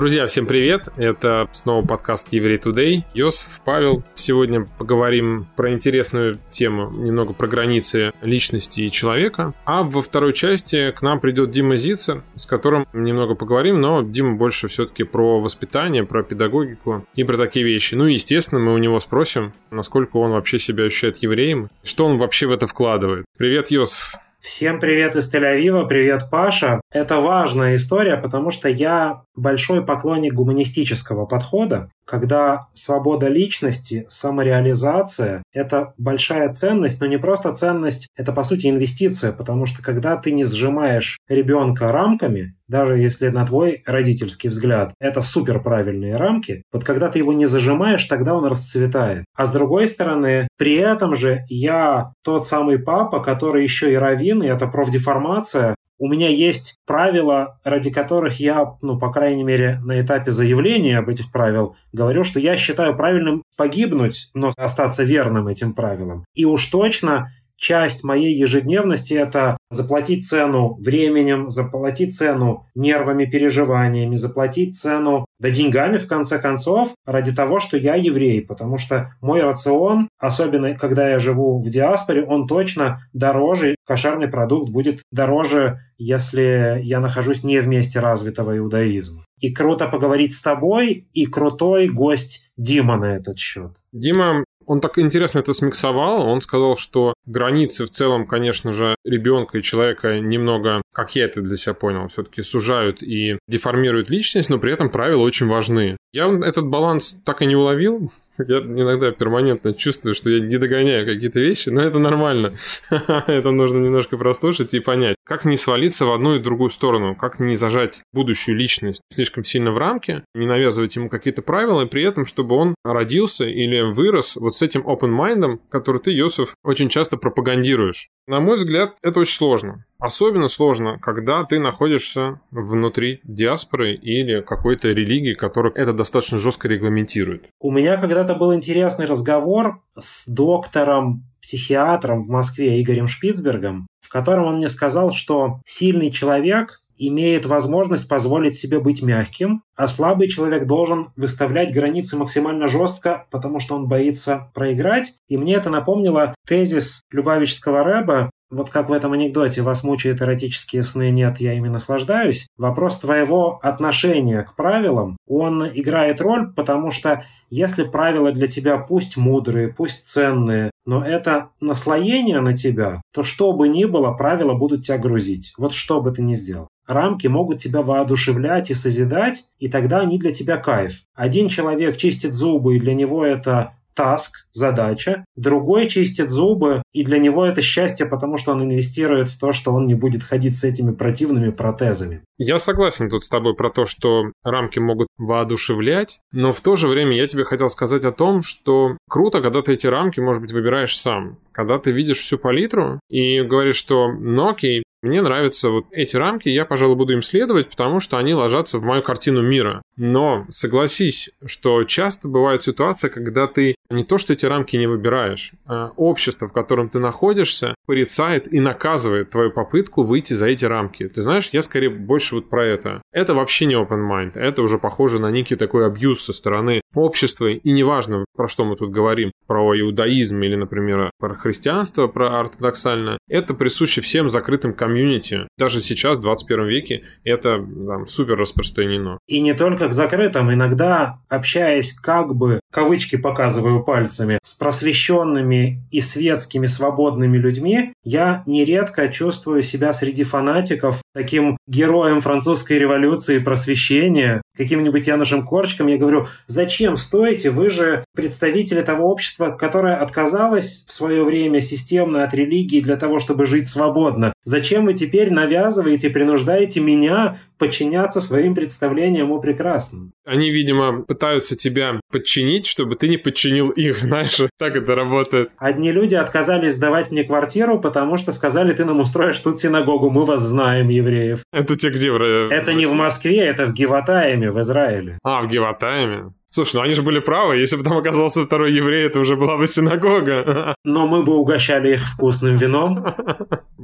Друзья, всем привет! Это снова подкаст Еврей Today. Йосиф, Павел. Сегодня поговорим про интересную тему, немного про границы личности и человека. А во второй части к нам придет Дима Зицер, с которым немного поговорим, но Дима больше все-таки про воспитание, про педагогику и про такие вещи. Ну и, естественно, мы у него спросим, насколько он вообще себя ощущает евреем, что он вообще в это вкладывает. Привет, Йосиф! Всем привет из Тель-Авива, привет, Паша. Это важная история, потому что я большой поклонник гуманистического подхода, когда свобода личности, самореализация – это большая ценность, но не просто ценность, это по сути инвестиция, потому что когда ты не сжимаешь ребенка рамками, даже если на твой родительский взгляд это супер правильные рамки, вот когда ты его не зажимаешь, тогда он расцветает. А с другой стороны, при этом же я тот самый папа, который еще и раввин, и это профдеформация, у меня есть правила, ради которых я, ну, по крайней мере, на этапе заявления об этих правил говорю, что я считаю правильным погибнуть, но остаться верным этим правилам. И уж точно часть моей ежедневности – это заплатить цену временем, заплатить цену нервами, переживаниями, заплатить цену, да деньгами, в конце концов, ради того, что я еврей, потому что мой рацион, особенно когда я живу в диаспоре, он точно дороже, кошерный продукт будет дороже, если я нахожусь не в месте развитого иудаизма. И круто поговорить с тобой, и крутой гость Дима на этот счет. Дима он так интересно это смиксовал. Он сказал, что границы в целом, конечно же, ребенка и человека немного, как я это для себя понял, все-таки сужают и деформируют личность, но при этом правила очень важны. Я этот баланс так и не уловил. Я иногда перманентно чувствую, что я не догоняю какие-то вещи, но это нормально. это нужно немножко прослушать и понять, как не свалиться в одну и другую сторону, как не зажать будущую личность слишком сильно в рамки, не навязывать ему какие-то правила, и при этом, чтобы он родился или вырос вот с этим open mind, который ты, Йосиф, очень часто пропагандируешь. На мой взгляд, это очень сложно. Особенно сложно, когда ты находишься внутри диаспоры или какой-то религии, которая это достаточно жестко регламентирует. У меня когда-то был интересный разговор с доктором психиатром в Москве Игорем Шпицбергом, в котором он мне сказал, что сильный человек имеет возможность позволить себе быть мягким, а слабый человек должен выставлять границы максимально жестко, потому что он боится проиграть. И мне это напомнило тезис Любавического рэба вот как в этом анекдоте «Вас мучают эротические сны, нет, я ими наслаждаюсь». Вопрос твоего отношения к правилам, он играет роль, потому что если правила для тебя пусть мудрые, пусть ценные, но это наслоение на тебя, то что бы ни было, правила будут тебя грузить. Вот что бы ты ни сделал. Рамки могут тебя воодушевлять и созидать, и тогда они для тебя кайф. Один человек чистит зубы, и для него это таск, задача. Другой чистит зубы, и для него это счастье, потому что он инвестирует в то, что он не будет ходить с этими противными протезами. Я согласен тут с тобой про то, что рамки могут воодушевлять, но в то же время я тебе хотел сказать о том, что круто, когда ты эти рамки, может быть, выбираешь сам. Когда ты видишь всю палитру и говоришь, что ну окей, мне нравятся вот эти рамки, я, пожалуй, буду им следовать, потому что они ложатся в мою картину мира. Но согласись, что часто бывает ситуация, когда ты не то, что эти рамки не выбираешь, а общество, в котором ты находишься, порицает и наказывает твою попытку выйти за эти рамки. Ты знаешь, я скорее больше вот про это. Это вообще не open mind, это уже похоже на некий такой абьюз со стороны общества, и неважно, про что мы тут говорим, про иудаизм или, например, про христианство, про ортодоксальное, это присуще всем закрытым комьюнити. Даже сейчас, в 21 веке, это там, супер распространено. И не только к закрытым. Иногда, общаясь как бы, кавычки показываю пальцами, с просвещенными и светскими свободными людьми, я нередко чувствую себя среди фанатиков таким героем французской революции просвещения, каким-нибудь Янушем Корчиком. Я говорю, зачем стоите? Вы же представители того общества, которое отказалось в свое время системно от религии для того, чтобы жить свободно. Зачем вы теперь навязываете, принуждаете меня подчиняться своим представлениям о прекрасном. Они, видимо, пытаются тебя подчинить, чтобы ты не подчинил их, знаешь, так это работает. Одни люди отказались сдавать мне квартиру, потому что сказали, ты нам устроишь тут синагогу, мы вас знаем, евреев. Это те где? В... Это не в Москве, это в Гиватаеме, в Израиле. А, в Гиватаеме? Слушай, ну они же были правы. Если бы там оказался второй еврей, это уже была бы синагога. Но мы бы угощали их вкусным вином.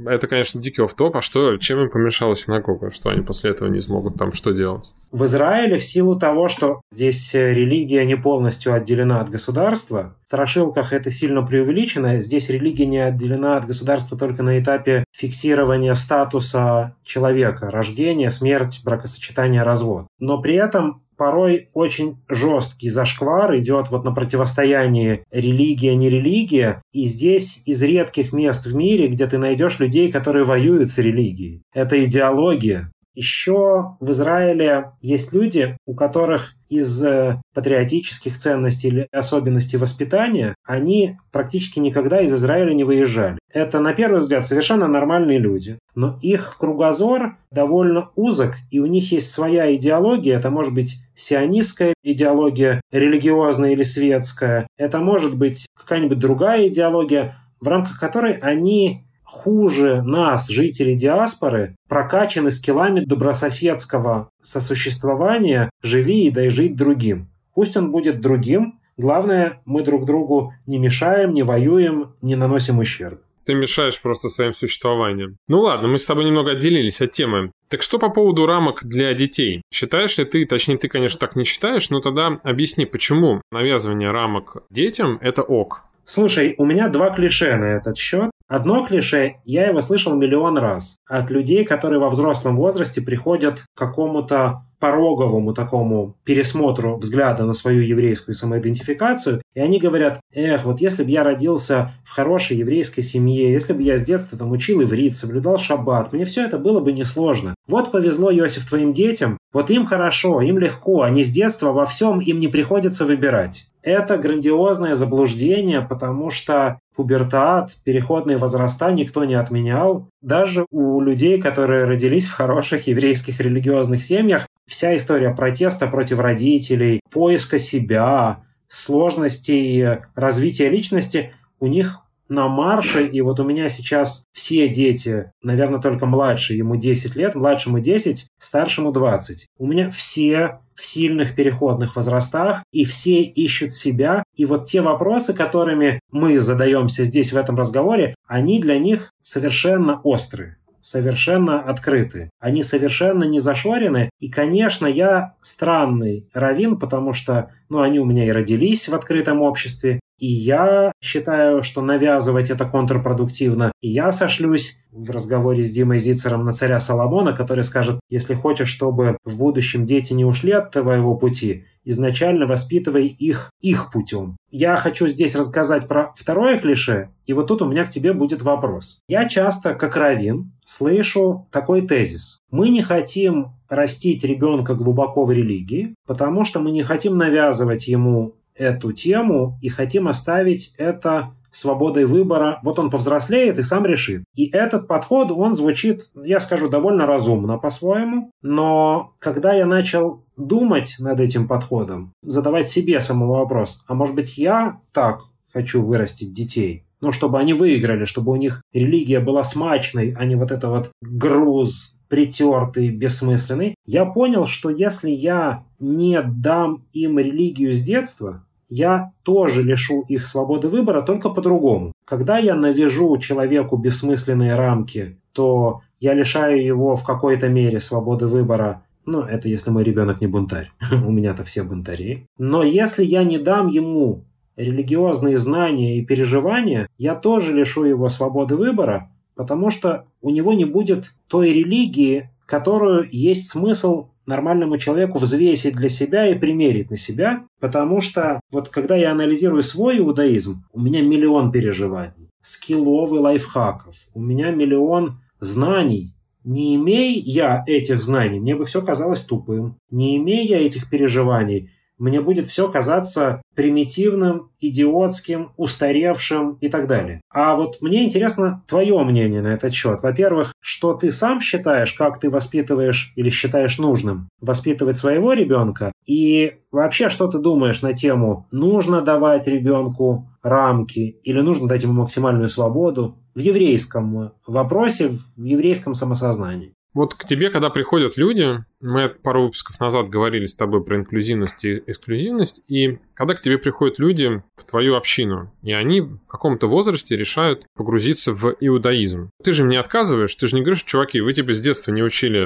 Это, конечно, дикий офф-топ. А что, чем им помешала синагога? Что они после этого не смогут там что делать? В Израиле в силу того, что здесь религия не полностью отделена от государства, в страшилках это сильно преувеличено. Здесь религия не отделена от государства только на этапе фиксирования статуса человека, рождения, смерть, бракосочетание, развод. Но при этом порой очень жесткий зашквар идет вот на противостоянии религия-не религия. И здесь из редких мест в мире, где ты найдешь людей, которые воюют с религией. Это идеология. Еще в Израиле есть люди, у которых из э, патриотических ценностей или особенностей воспитания они практически никогда из Израиля не выезжали. Это, на первый взгляд, совершенно нормальные люди, но их кругозор довольно узок, и у них есть своя идеология. Это может быть сионистская идеология, религиозная или светская. Это может быть какая-нибудь другая идеология, в рамках которой они хуже нас, жители диаспоры, прокачаны скиллами добрососедского сосуществования «живи и дай жить другим». Пусть он будет другим, главное, мы друг другу не мешаем, не воюем, не наносим ущерб. Ты мешаешь просто своим существованием. Ну ладно, мы с тобой немного отделились от темы. Так что по поводу рамок для детей? Считаешь ли ты, точнее ты, конечно, так не считаешь, но тогда объясни, почему навязывание рамок детям – это ок? Слушай, у меня два клише на этот счет. Одно клише, я его слышал миллион раз. От людей, которые во взрослом возрасте приходят к какому-то пороговому такому пересмотру взгляда на свою еврейскую самоидентификацию, и они говорят, эх, вот если бы я родился в хорошей еврейской семье, если бы я с детства там учил иврит, соблюдал шаббат, мне все это было бы несложно. Вот повезло, Иосиф, твоим детям, вот им хорошо, им легко, они с детства во всем им не приходится выбирать. Это грандиозное заблуждение, потому что пубертат, переходные возраста никто не отменял. Даже у людей, которые родились в хороших еврейских религиозных семьях, вся история протеста против родителей, поиска себя, сложностей развития личности, у них на марше, и вот у меня сейчас все дети, наверное, только младший, ему 10 лет, младшему 10, старшему 20. У меня все в сильных переходных возрастах, и все ищут себя. И вот те вопросы, которыми мы задаемся здесь в этом разговоре, они для них совершенно острые совершенно открыты. Они совершенно не зашорены. И, конечно, я странный равин, потому что ну, они у меня и родились в открытом обществе, и я считаю, что навязывать это контрпродуктивно. И я сошлюсь в разговоре с Димой Зицером на царя Соломона, который скажет, если хочешь, чтобы в будущем дети не ушли от твоего пути, изначально воспитывай их их путем. Я хочу здесь рассказать про второе клише, и вот тут у меня к тебе будет вопрос. Я часто, как равин, слышу такой тезис. Мы не хотим растить ребенка глубоко в религии, потому что мы не хотим навязывать ему эту тему и хотим оставить это свободой выбора. Вот он повзрослеет и сам решит. И этот подход, он звучит, я скажу, довольно разумно по-своему. Но когда я начал думать над этим подходом, задавать себе самому вопрос, а может быть я так хочу вырастить детей? Ну, чтобы они выиграли, чтобы у них религия была смачной, а не вот это вот груз притертый, бессмысленный. Я понял, что если я не дам им религию с детства, я тоже лишу их свободы выбора, только по-другому. Когда я навяжу человеку бессмысленные рамки, то я лишаю его в какой-то мере свободы выбора. Ну, это если мой ребенок не бунтарь. У меня-то все бунтари. Но если я не дам ему религиозные знания и переживания, я тоже лишу его свободы выбора, потому что у него не будет той религии, которую есть смысл нормальному человеку взвесить для себя и примерить на себя, потому что вот когда я анализирую свой иудаизм, у меня миллион переживаний, скиллов и лайфхаков, у меня миллион знаний, не имея я этих знаний, мне бы все казалось тупым. Не имея я этих переживаний, мне будет все казаться примитивным, идиотским, устаревшим и так далее. А вот мне интересно твое мнение на этот счет. Во-первых, что ты сам считаешь, как ты воспитываешь или считаешь нужным воспитывать своего ребенка? И вообще, что ты думаешь на тему, нужно давать ребенку рамки или нужно дать ему максимальную свободу в еврейском вопросе, в еврейском самосознании? Вот к тебе, когда приходят люди, Мы пару выпусков назад говорили с тобой про инклюзивность и эксклюзивность, и когда к тебе приходят люди в твою общину, и они в каком-то возрасте решают погрузиться в иудаизм. Ты же мне отказываешь, ты же не говоришь, чуваки, вы типа с детства не учили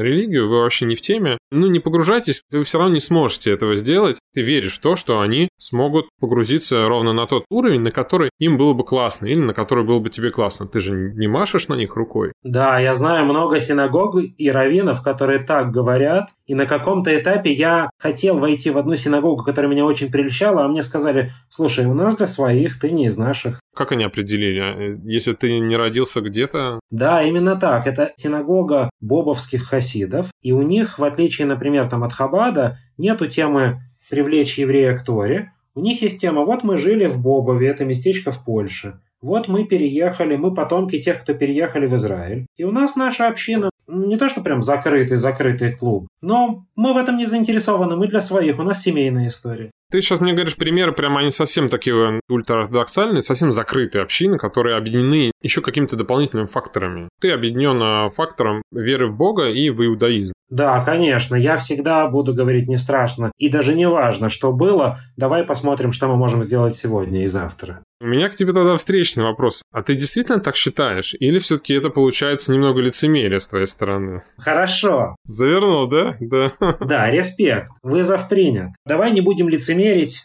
религию, вы вообще не в теме. Ну, не погружайтесь, вы все равно не сможете этого сделать. Ты веришь в то, что они смогут погрузиться ровно на тот уровень, на который им было бы классно, или на который было бы тебе классно. Ты же не машешь на них рукой. Да, я знаю много синагог и раввинов, которые так говорят, и на каком-то этапе я хотел войти в одну синагогу, которая меня очень прельщала, а мне сказали, слушай, у нас для своих, ты не из наших. Как они определили? А, если ты не родился где-то? Да, именно так. Это синагога бобовских хасидов. И у них, в отличие, например, там, от Хабада, нету темы привлечь еврея к Торе. У них есть тема, вот мы жили в Бобове, это местечко в Польше. Вот мы переехали, мы потомки тех, кто переехали в Израиль. И у нас наша община не то, что прям закрытый-закрытый клуб, но мы в этом не заинтересованы, мы для своих, у нас семейная история. Ты сейчас мне говоришь примеры, прямо они совсем такие ультраортодоксальные, совсем закрытые общины, которые объединены еще какими-то дополнительными факторами. Ты объединен а, фактором веры в Бога и в иудаизм. Да, конечно, я всегда буду говорить не страшно. И даже не важно, что было, давай посмотрим, что мы можем сделать сегодня и завтра. У меня к тебе тогда встречный вопрос. А ты действительно так считаешь? Или все-таки это получается немного лицемерие с твоей стороны? Хорошо. Завернул, да? Да. Да, респект. Вызов принят. Давай не будем лицемерить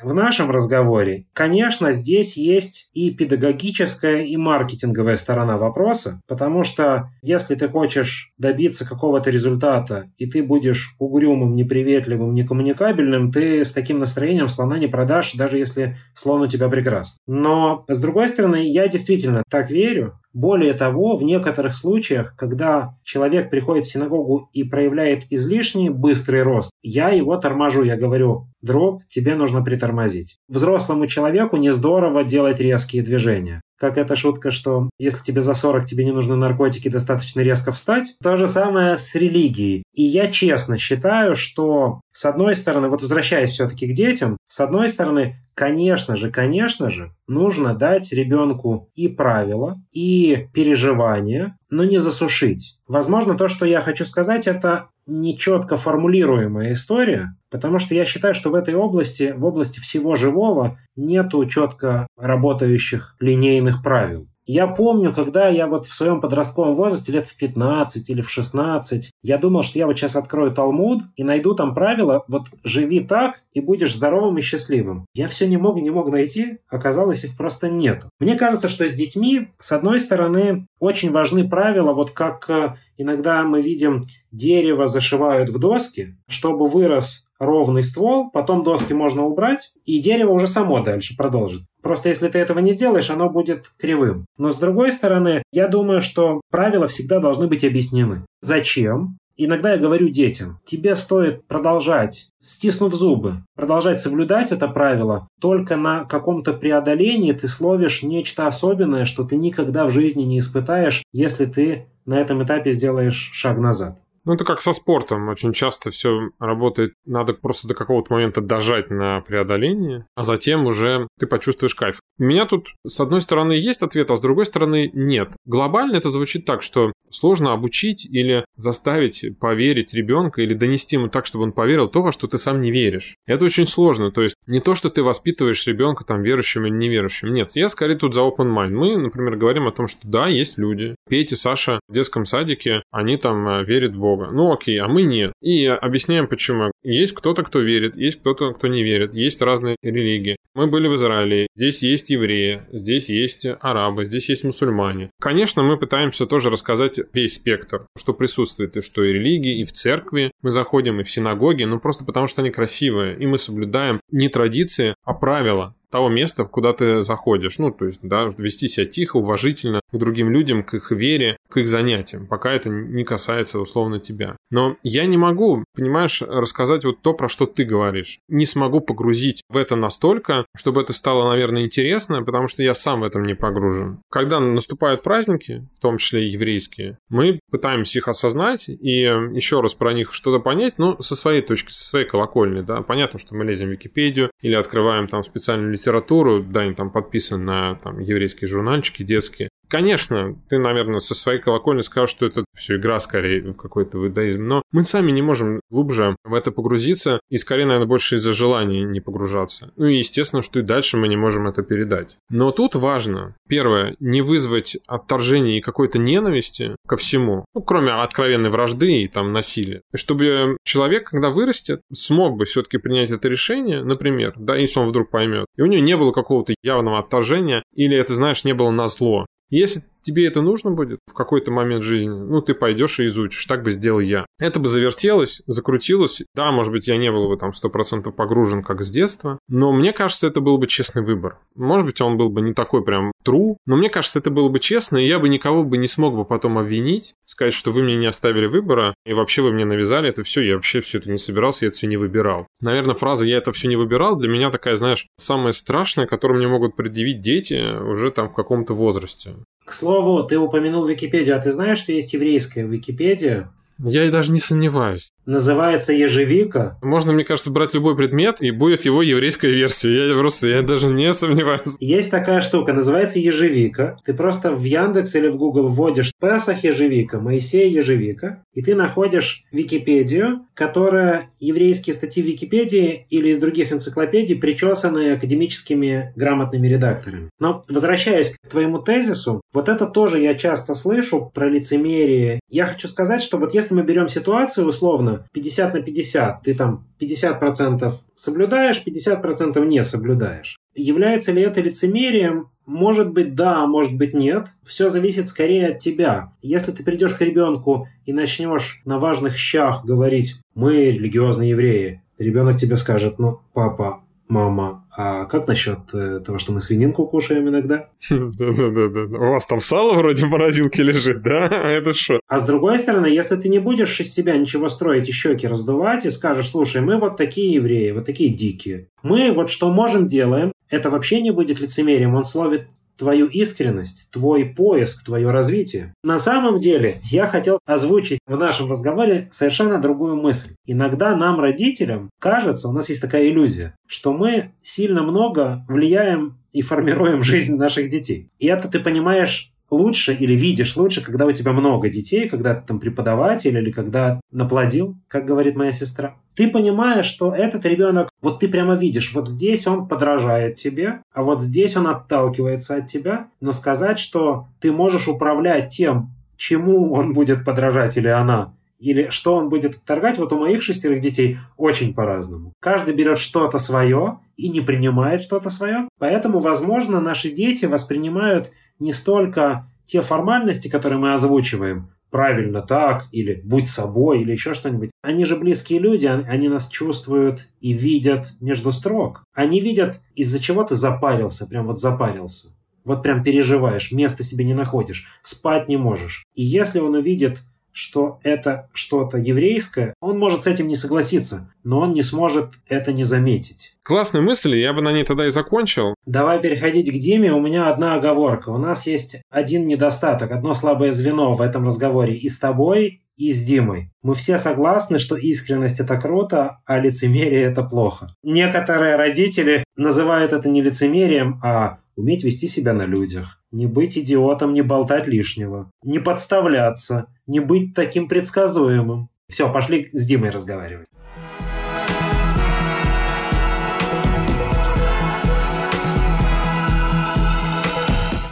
в нашем разговоре. Конечно, здесь есть и педагогическая, и маркетинговая сторона вопроса, потому что если ты хочешь добиться какого-то результата, и ты будешь угрюмым, неприветливым, некоммуникабельным, ты с таким настроением слона не продашь, даже если слон у тебя прекрасный. Но но, с другой стороны, я действительно так верю. Более того, в некоторых случаях, когда человек приходит в синагогу и проявляет излишний быстрый рост, я его торможу, я говорю, друг, тебе нужно притормозить. Взрослому человеку не здорово делать резкие движения. Как эта шутка, что если тебе за 40, тебе не нужны наркотики, достаточно резко встать. То же самое с религией. И я честно считаю, что с одной стороны, вот возвращаясь все-таки к детям, с одной стороны, конечно же, конечно же, нужно дать ребенку и правила, и переживания, но не засушить. Возможно, то, что я хочу сказать, это нечетко формулируемая история, потому что я считаю, что в этой области, в области всего живого, нету четко работающих линейных правил. Я помню, когда я вот в своем подростковом возрасте, лет в 15 или в 16, я думал, что я вот сейчас открою Талмуд и найду там правила, вот живи так и будешь здоровым и счастливым. Я все не мог и не мог найти, оказалось, их просто нет. Мне кажется, что с детьми, с одной стороны, очень важны правила, вот как э, иногда мы видим дерево зашивают в доски, чтобы вырос ровный ствол, потом доски можно убрать, и дерево уже само дальше продолжит. Просто если ты этого не сделаешь, оно будет кривым. Но с другой стороны, я думаю, что правила всегда должны быть объяснены. Зачем? Иногда я говорю детям, тебе стоит продолжать, стиснув зубы, продолжать соблюдать это правило, только на каком-то преодолении ты словишь нечто особенное, что ты никогда в жизни не испытаешь, если ты на этом этапе сделаешь шаг назад. Ну, это как со спортом. Очень часто все работает, надо просто до какого-то момента дожать на преодоление, а затем уже ты почувствуешь кайф. У меня тут, с одной стороны, есть ответ, а с другой стороны, нет. Глобально это звучит так, что сложно обучить или заставить поверить ребенка или донести ему так, чтобы он поверил то, во что ты сам не веришь. Это очень сложно. То есть не то, что ты воспитываешь ребенка там верующим или неверующим. Нет, я скорее тут за open mind. Мы, например, говорим о том, что да, есть люди. Петя, Саша в детском садике, они там э, верят в. Ну окей, а мы нет. И объясняем почему. Есть кто-то, кто верит, есть кто-то, кто не верит, есть разные религии. Мы были в Израиле, здесь есть евреи, здесь есть арабы, здесь есть мусульмане. Конечно, мы пытаемся тоже рассказать весь спектр, что присутствует, и что и религии, и в церкви мы заходим, и в синагоги, ну просто потому что они красивые, и мы соблюдаем не традиции, а правила того места, куда ты заходишь. Ну, то есть, да, вести себя тихо, уважительно к другим людям, к их вере, к их занятиям, пока это не касается условно тебя. Но я не могу, понимаешь, рассказать вот то, про что ты говоришь. Не смогу погрузить в это настолько, чтобы это стало, наверное, интересно, потому что я сам в этом не погружен. Когда наступают праздники, в том числе еврейские, мы пытаемся их осознать и еще раз про них что-то понять, ну, со своей точки, со своей колокольни, да. Понятно, что мы лезем в Википедию или открываем там специальную литературу, да, они там подписаны на там, еврейские журнальчики детские, Конечно, ты, наверное, со своей колокольни скажешь, что это все игра скорее в какой-то иудаизм, но мы сами не можем глубже в это погрузиться, и скорее, наверное, больше из-за желания не погружаться. Ну и естественно, что и дальше мы не можем это передать. Но тут важно, первое, не вызвать отторжение и какой-то ненависти ко всему, ну, кроме откровенной вражды и там насилия. Чтобы человек, когда вырастет, смог бы все-таки принять это решение, например, да, если он вдруг поймет, и у него не было какого-то явного отторжения, или это, знаешь, не было на зло. Если тебе это нужно будет в какой-то момент жизни, ну, ты пойдешь и изучишь. Так бы сделал я. Это бы завертелось, закрутилось. Да, может быть, я не был бы там 100% погружен, как с детства, но мне кажется, это был бы честный выбор. Может быть, он был бы не такой прям true, но мне кажется, это было бы честно, и я бы никого бы не смог бы потом обвинить, сказать, что вы мне не оставили выбора, и вообще вы мне навязали это все, я вообще все это не собирался, я это все не выбирал. Наверное, фраза «я это все не выбирал» для меня такая, знаешь, самая страшная, которую мне могут предъявить дети уже там в каком-то возрасте. К слову, ты упомянул Википедию, а ты знаешь, что есть еврейская Википедия? Я и даже не сомневаюсь. Называется ежевика. Можно, мне кажется, брать любой предмет, и будет его еврейская версия. Я просто, я даже не сомневаюсь. Есть такая штука, называется ежевика. Ты просто в Яндекс или в Google вводишь Песах ежевика, Моисей ежевика, и ты находишь Википедию, которая еврейские статьи в Википедии или из других энциклопедий, причесанные академическими грамотными редакторами. Но возвращаясь к твоему тезису, вот это тоже я часто слышу про лицемерие. Я хочу сказать, что вот если мы берем ситуацию условно 50 на 50, ты там 50% соблюдаешь, 50% не соблюдаешь. Является ли это лицемерием? Может быть, да, может быть, нет. Все зависит скорее от тебя. Если ты придешь к ребенку и начнешь на важных щах говорить «мы религиозные евреи», ребенок тебе скажет «ну, папа, мама, а как насчет э, того, что мы свининку кушаем иногда? Да-да-да. У вас там сало вроде в морозилке лежит, да? А это что? А с другой стороны, если ты не будешь из себя ничего строить и щеки раздувать и скажешь, слушай, мы вот такие евреи, вот такие дикие. Мы вот что можем делаем, это вообще не будет лицемерием. Он словит твою искренность, твой поиск, твое развитие. На самом деле, я хотел озвучить в нашем разговоре совершенно другую мысль. Иногда нам, родителям, кажется, у нас есть такая иллюзия, что мы сильно много влияем и формируем жизнь наших детей. И это ты понимаешь лучше или видишь лучше, когда у тебя много детей, когда ты там преподаватель или когда наплодил, как говорит моя сестра. Ты понимаешь, что этот ребенок, вот ты прямо видишь, вот здесь он подражает тебе, а вот здесь он отталкивается от тебя, но сказать, что ты можешь управлять тем, чему он будет подражать или она, или что он будет отторгать, вот у моих шестерых детей очень по-разному. Каждый берет что-то свое и не принимает что-то свое. Поэтому, возможно, наши дети воспринимают не столько те формальности, которые мы озвучиваем, правильно так, или будь собой, или еще что-нибудь. Они же близкие люди, они нас чувствуют и видят между строк. Они видят, из-за чего ты запарился, прям вот запарился. Вот прям переживаешь, места себе не находишь, спать не можешь. И если он увидит что это что-то еврейское, он может с этим не согласиться, но он не сможет это не заметить. Классная мысль, я бы на ней тогда и закончил. Давай переходить к Диме. У меня одна оговорка. У нас есть один недостаток, одно слабое звено в этом разговоре и с тобой, и с Димой. Мы все согласны, что искренность это круто, а лицемерие это плохо. Некоторые родители называют это не лицемерием, а уметь вести себя на людях, не быть идиотом, не болтать лишнего, не подставляться, не быть таким предсказуемым. Все, пошли с Димой разговаривать.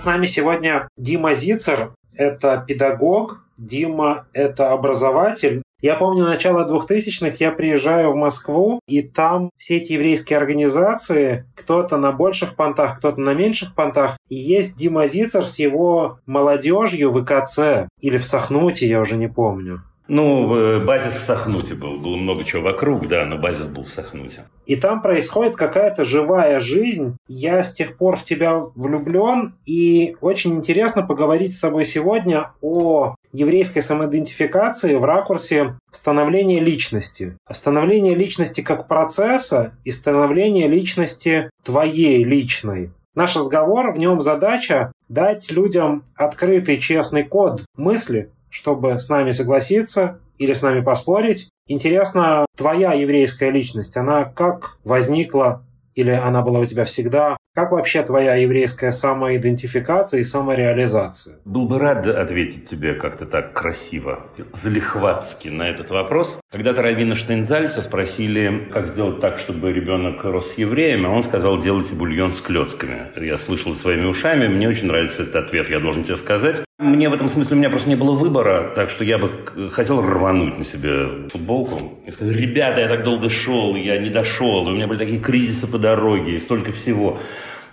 С нами сегодня Дима Зицер. Это педагог, Дима – это образователь, я помню, начало 2000-х я приезжаю в Москву, и там все эти еврейские организации, кто-то на больших понтах, кто-то на меньших понтах, и есть Дима Зицер с его молодежью в ИКЦ, или в Сахнуте, я уже не помню. Ну, э, базис в Сахнуте был. Было много чего вокруг, да, но базис был в Сахнуте. И там происходит какая-то живая жизнь. Я с тех пор в тебя влюблен, и очень интересно поговорить с тобой сегодня о еврейской самоидентификации в ракурсе становления личности. Становление личности как процесса и становление личности твоей личной. Наш разговор, в нем задача дать людям открытый, честный код мысли, чтобы с нами согласиться или с нами поспорить. Интересно, твоя еврейская личность, она как возникла или она была у тебя всегда? Как вообще твоя еврейская самоидентификация и самореализация? Был бы рад ответить тебе как-то так красиво, залихватски на этот вопрос. Когда-то Равина Штейнзальца спросили, как сделать так, чтобы ребенок рос евреем, а он сказал, делайте бульон с клетками. Я слышал своими ушами, мне очень нравится этот ответ, я должен тебе сказать. Мне в этом смысле у меня просто не было выбора, так что я бы хотел рвануть на себе футболку и сказать, ребята, я так долго шел, я не дошел, у меня были такие кризисы по дороге, и столько всего.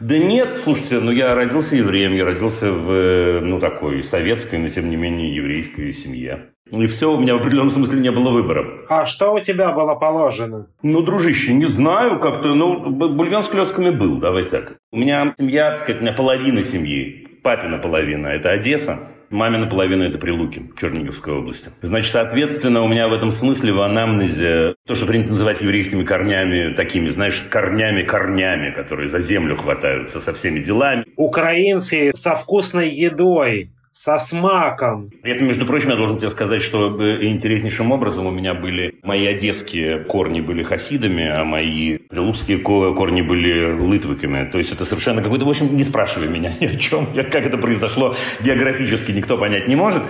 Да нет, слушайте, ну я родился евреем, я родился в, ну, такой советской, но тем не менее еврейской семье. И все, у меня в определенном смысле не было выбора. А что у тебя было положено? Ну, дружище, не знаю, как-то, ну, бульон с клетками был, давай так. У меня семья, так сказать, у меня половина семьи папина половина – это Одесса, мамина половина – это Прилуки, Черниговской области. Значит, соответственно, у меня в этом смысле в анамнезе то, что принято называть еврейскими корнями, такими, знаешь, корнями-корнями, которые за землю хватаются со всеми делами. Украинцы со вкусной едой, со смаком. Это, между прочим, я должен тебе сказать, что э, интереснейшим образом у меня были мои одесские корни были хасидами, а мои прилукские корни были лытвыками. То есть это совершенно какой-то... В общем, не спрашивай меня ни о чем. Как это произошло географически, никто понять не может.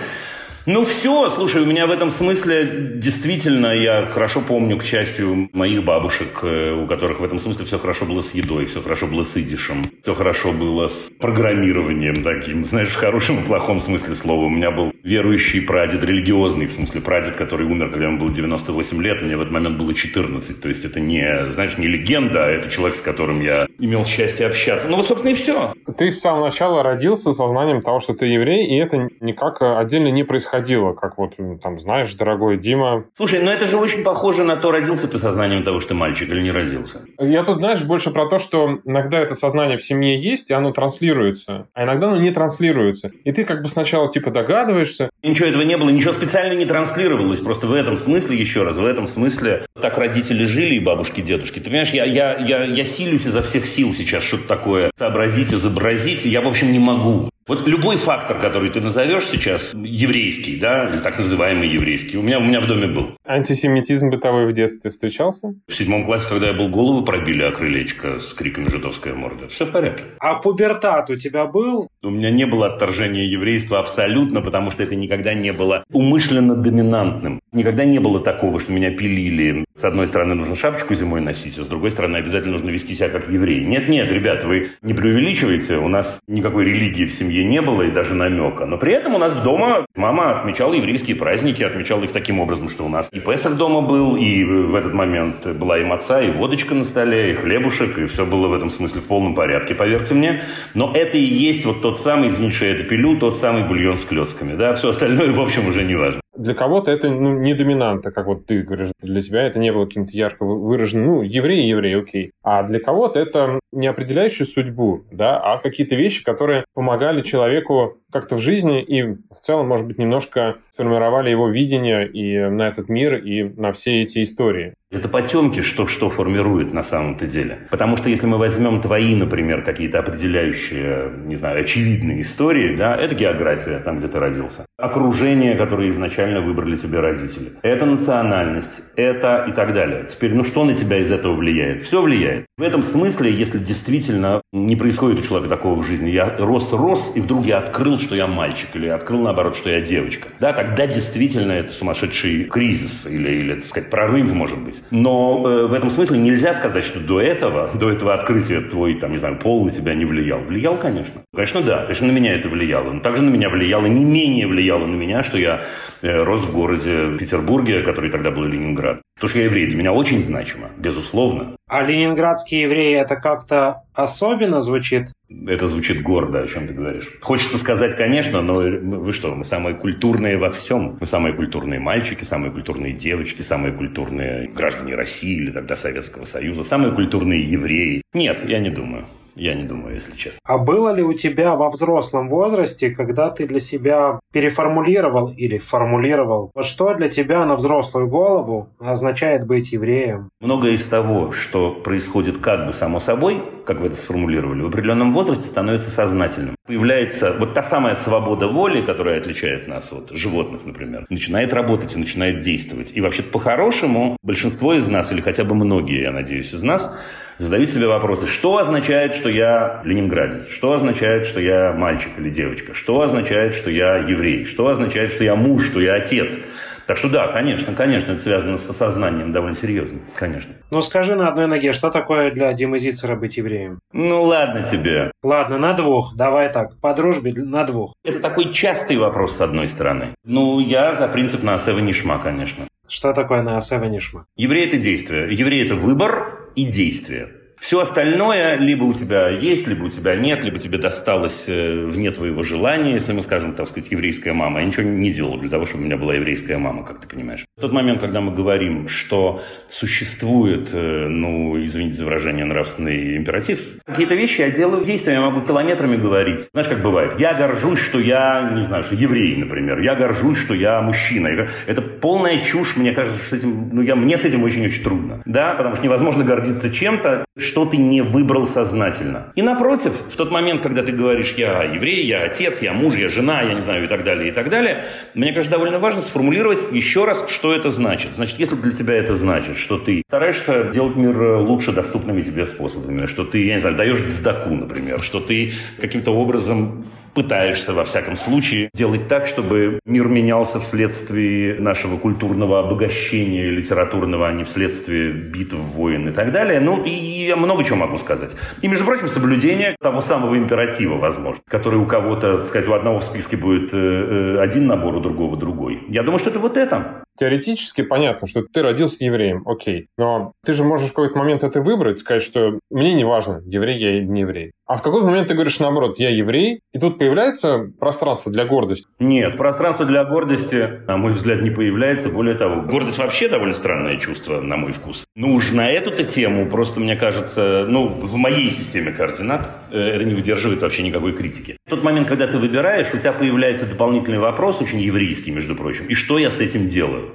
Ну все, слушай, у меня в этом смысле действительно, я хорошо помню, к счастью, моих бабушек, э, у которых в этом смысле все хорошо было с едой, все хорошо было с идишем, все хорошо было с программированием таким, знаешь, в хорошем и плохом смысле слова. У меня был верующий прадед, религиозный, в смысле прадед, который умер, когда ему было 98 лет, мне в этот момент было 14. То есть это не, знаешь, не легенда, а это человек, с которым я имел счастье общаться. Ну вот, собственно, и все. Ты с самого начала родился со знанием того, что ты еврей, и это никак отдельно не происходило происходило, как вот, там, знаешь, дорогой Дима. Слушай, ну это же очень похоже на то, родился ты сознанием того, что ты мальчик или не родился. Я тут, знаешь, больше про то, что иногда это сознание в семье есть, и оно транслируется, а иногда оно не транслируется. И ты как бы сначала типа догадываешься. Ничего этого не было, ничего специально не транслировалось. Просто в этом смысле, еще раз, в этом смысле так родители жили и бабушки, дедушки. Ты понимаешь, я, я, я, я силюсь изо всех сил сейчас что-то такое сообразить, изобразить, и я, в общем, не могу. Вот любой фактор, который ты назовешь сейчас, еврейский, да, или так называемый еврейский, у меня, у меня в доме был. Антисемитизм бытовой в детстве встречался? В седьмом классе, когда я был, голову пробили о крылечко с криками «Жидовская морда». Все в порядке. А пубертат у тебя был? У меня не было отторжения еврейства абсолютно, потому что это никогда не было умышленно доминантным. Никогда не было такого, что меня пилили. С одной стороны, нужно шапочку зимой носить, а с другой стороны, обязательно нужно вести себя как еврей. Нет-нет, ребят, вы не преувеличиваете. У нас никакой религии в семье не было и даже намека. Но при этом у нас дома мама отмечала еврейские праздники, отмечала их таким образом, что у нас и Песах дома был, и в этот момент была и маца, и водочка на столе, и хлебушек, и все было в этом смысле в полном порядке, поверьте мне. Но это и есть вот тот самый, извините, это пилю, тот самый бульон с клетками. Да? Все остальное, в общем, уже не важно. Для кого-то это ну, не доминанта, как вот ты говоришь, для тебя это не было каким-то ярко выраженным, ну, еврей и еврей, окей. А для кого-то это не определяющая судьбу, да, а какие-то вещи, которые помогали человеку как-то в жизни и в целом, может быть, немножко формировали его видение и на этот мир, и на все эти истории. Это потемки, что что формирует на самом-то деле. Потому что если мы возьмем твои, например, какие-то определяющие, не знаю, очевидные истории, да, это география, там, где ты родился. Окружение, которое изначально выбрали тебе родители. Это национальность, это и так далее. Теперь, ну что на тебя из этого влияет? Все влияет. В этом смысле, если действительно не происходит у человека такого в жизни, я рос-рос, и вдруг я открыл, что я мальчик, или открыл, наоборот, что я девочка, да, тогда действительно это сумасшедший кризис, или, или так сказать, прорыв, может быть. Но э, в этом смысле нельзя сказать, что до этого, до этого открытия твой, там, не знаю, пол на тебя не влиял. Влиял, конечно. Конечно, да. Конечно, на меня это влияло. Но также на меня влияло, не менее влияло на меня, что я э, рос в городе Петербурге, который тогда был Ленинград. То, что я еврей, для меня очень значимо, безусловно. А ленинградские евреи это как-то особенно звучит? Это звучит гордо, о чем ты говоришь. Хочется сказать, конечно, но вы что, мы самые культурные во всем. Мы самые культурные мальчики, самые культурные девочки, самые культурные граждане России или тогда Советского Союза, самые культурные евреи. Нет, я не думаю. Я не думаю, если честно. А было ли у тебя во взрослом возрасте, когда ты для себя переформулировал или формулировал, вот что для тебя на взрослую голову означает быть евреем? Многое из того, что происходит как бы само собой, как вы это сформулировали, в определенном возрасте становится сознательным. Появляется вот та самая свобода воли, которая отличает нас от животных, например, начинает работать и начинает действовать. И вообще по-хорошему большинство из нас, или хотя бы многие, я надеюсь, из нас, задают себе вопросы, что означает, что я ленинградец, что означает, что я мальчик или девочка, что означает, что я еврей, что означает, что я муж, что я отец. Так что да, конечно, конечно, это связано с осознанием довольно серьезно, конечно. Ну скажи на одной ноге, что такое для Димы Зицера быть евреем? Ну ладно тебе. Ладно, на двух, давай так, по дружбе на двух. Это такой частый вопрос с одной стороны. Ну, я за принцип на Асева Нишма, конечно. Что такое на Асева Нишма? Еврей – это действие. Еврей – это выбор и действие. Все остальное либо у тебя есть, либо у тебя нет, либо тебе досталось э, вне твоего желания, если мы скажем, так сказать, еврейская мама. Я ничего не делал для того, чтобы у меня была еврейская мама, как ты понимаешь. В тот момент, когда мы говорим, что существует, э, ну, извините за выражение, нравственный императив, какие-то вещи я делаю действиями, я могу километрами говорить. Знаешь, как бывает, я горжусь, что я, не знаю, что еврей, например, я горжусь, что я мужчина. Это полная чушь, мне кажется, что с этим, ну, я, мне с этим очень-очень трудно, да, потому что невозможно гордиться чем-то, что ты не выбрал сознательно. И напротив, в тот момент, когда ты говоришь, я еврей, я отец, я муж, я жена, я не знаю, и так далее, и так далее, мне кажется, довольно важно сформулировать еще раз, что это значит. Значит, если для тебя это значит, что ты стараешься делать мир лучше доступными тебе способами, что ты, я не знаю, даешь сдаку, например, что ты каким-то образом пытаешься, во всяком случае, делать так, чтобы мир менялся вследствие нашего культурного обогащения литературного, а не вследствие битв, войн и так далее. Ну, и я много чего могу сказать. И, между прочим, соблюдение того самого императива, возможно, который у кого-то, так сказать, у одного в списке будет э, э, один набор, у другого другой. Я думаю, что это вот это. Теоретически понятно, что ты родился евреем, окей. Но ты же можешь в какой-то момент это выбрать, сказать, что мне не важно, еврей я или не еврей. А в какой-то момент ты говоришь наоборот, я еврей, и тут появляется пространство для гордости? Нет, пространство для гордости, на мой взгляд, не появляется. Более того, гордость вообще довольно странное чувство, на мой вкус. Ну уж на эту-то тему, просто мне кажется, ну, в моей системе координат э, это не выдерживает вообще никакой критики. В тот момент, когда ты выбираешь, у тебя появляется дополнительный вопрос, очень еврейский, между прочим. И что я с этим делаю?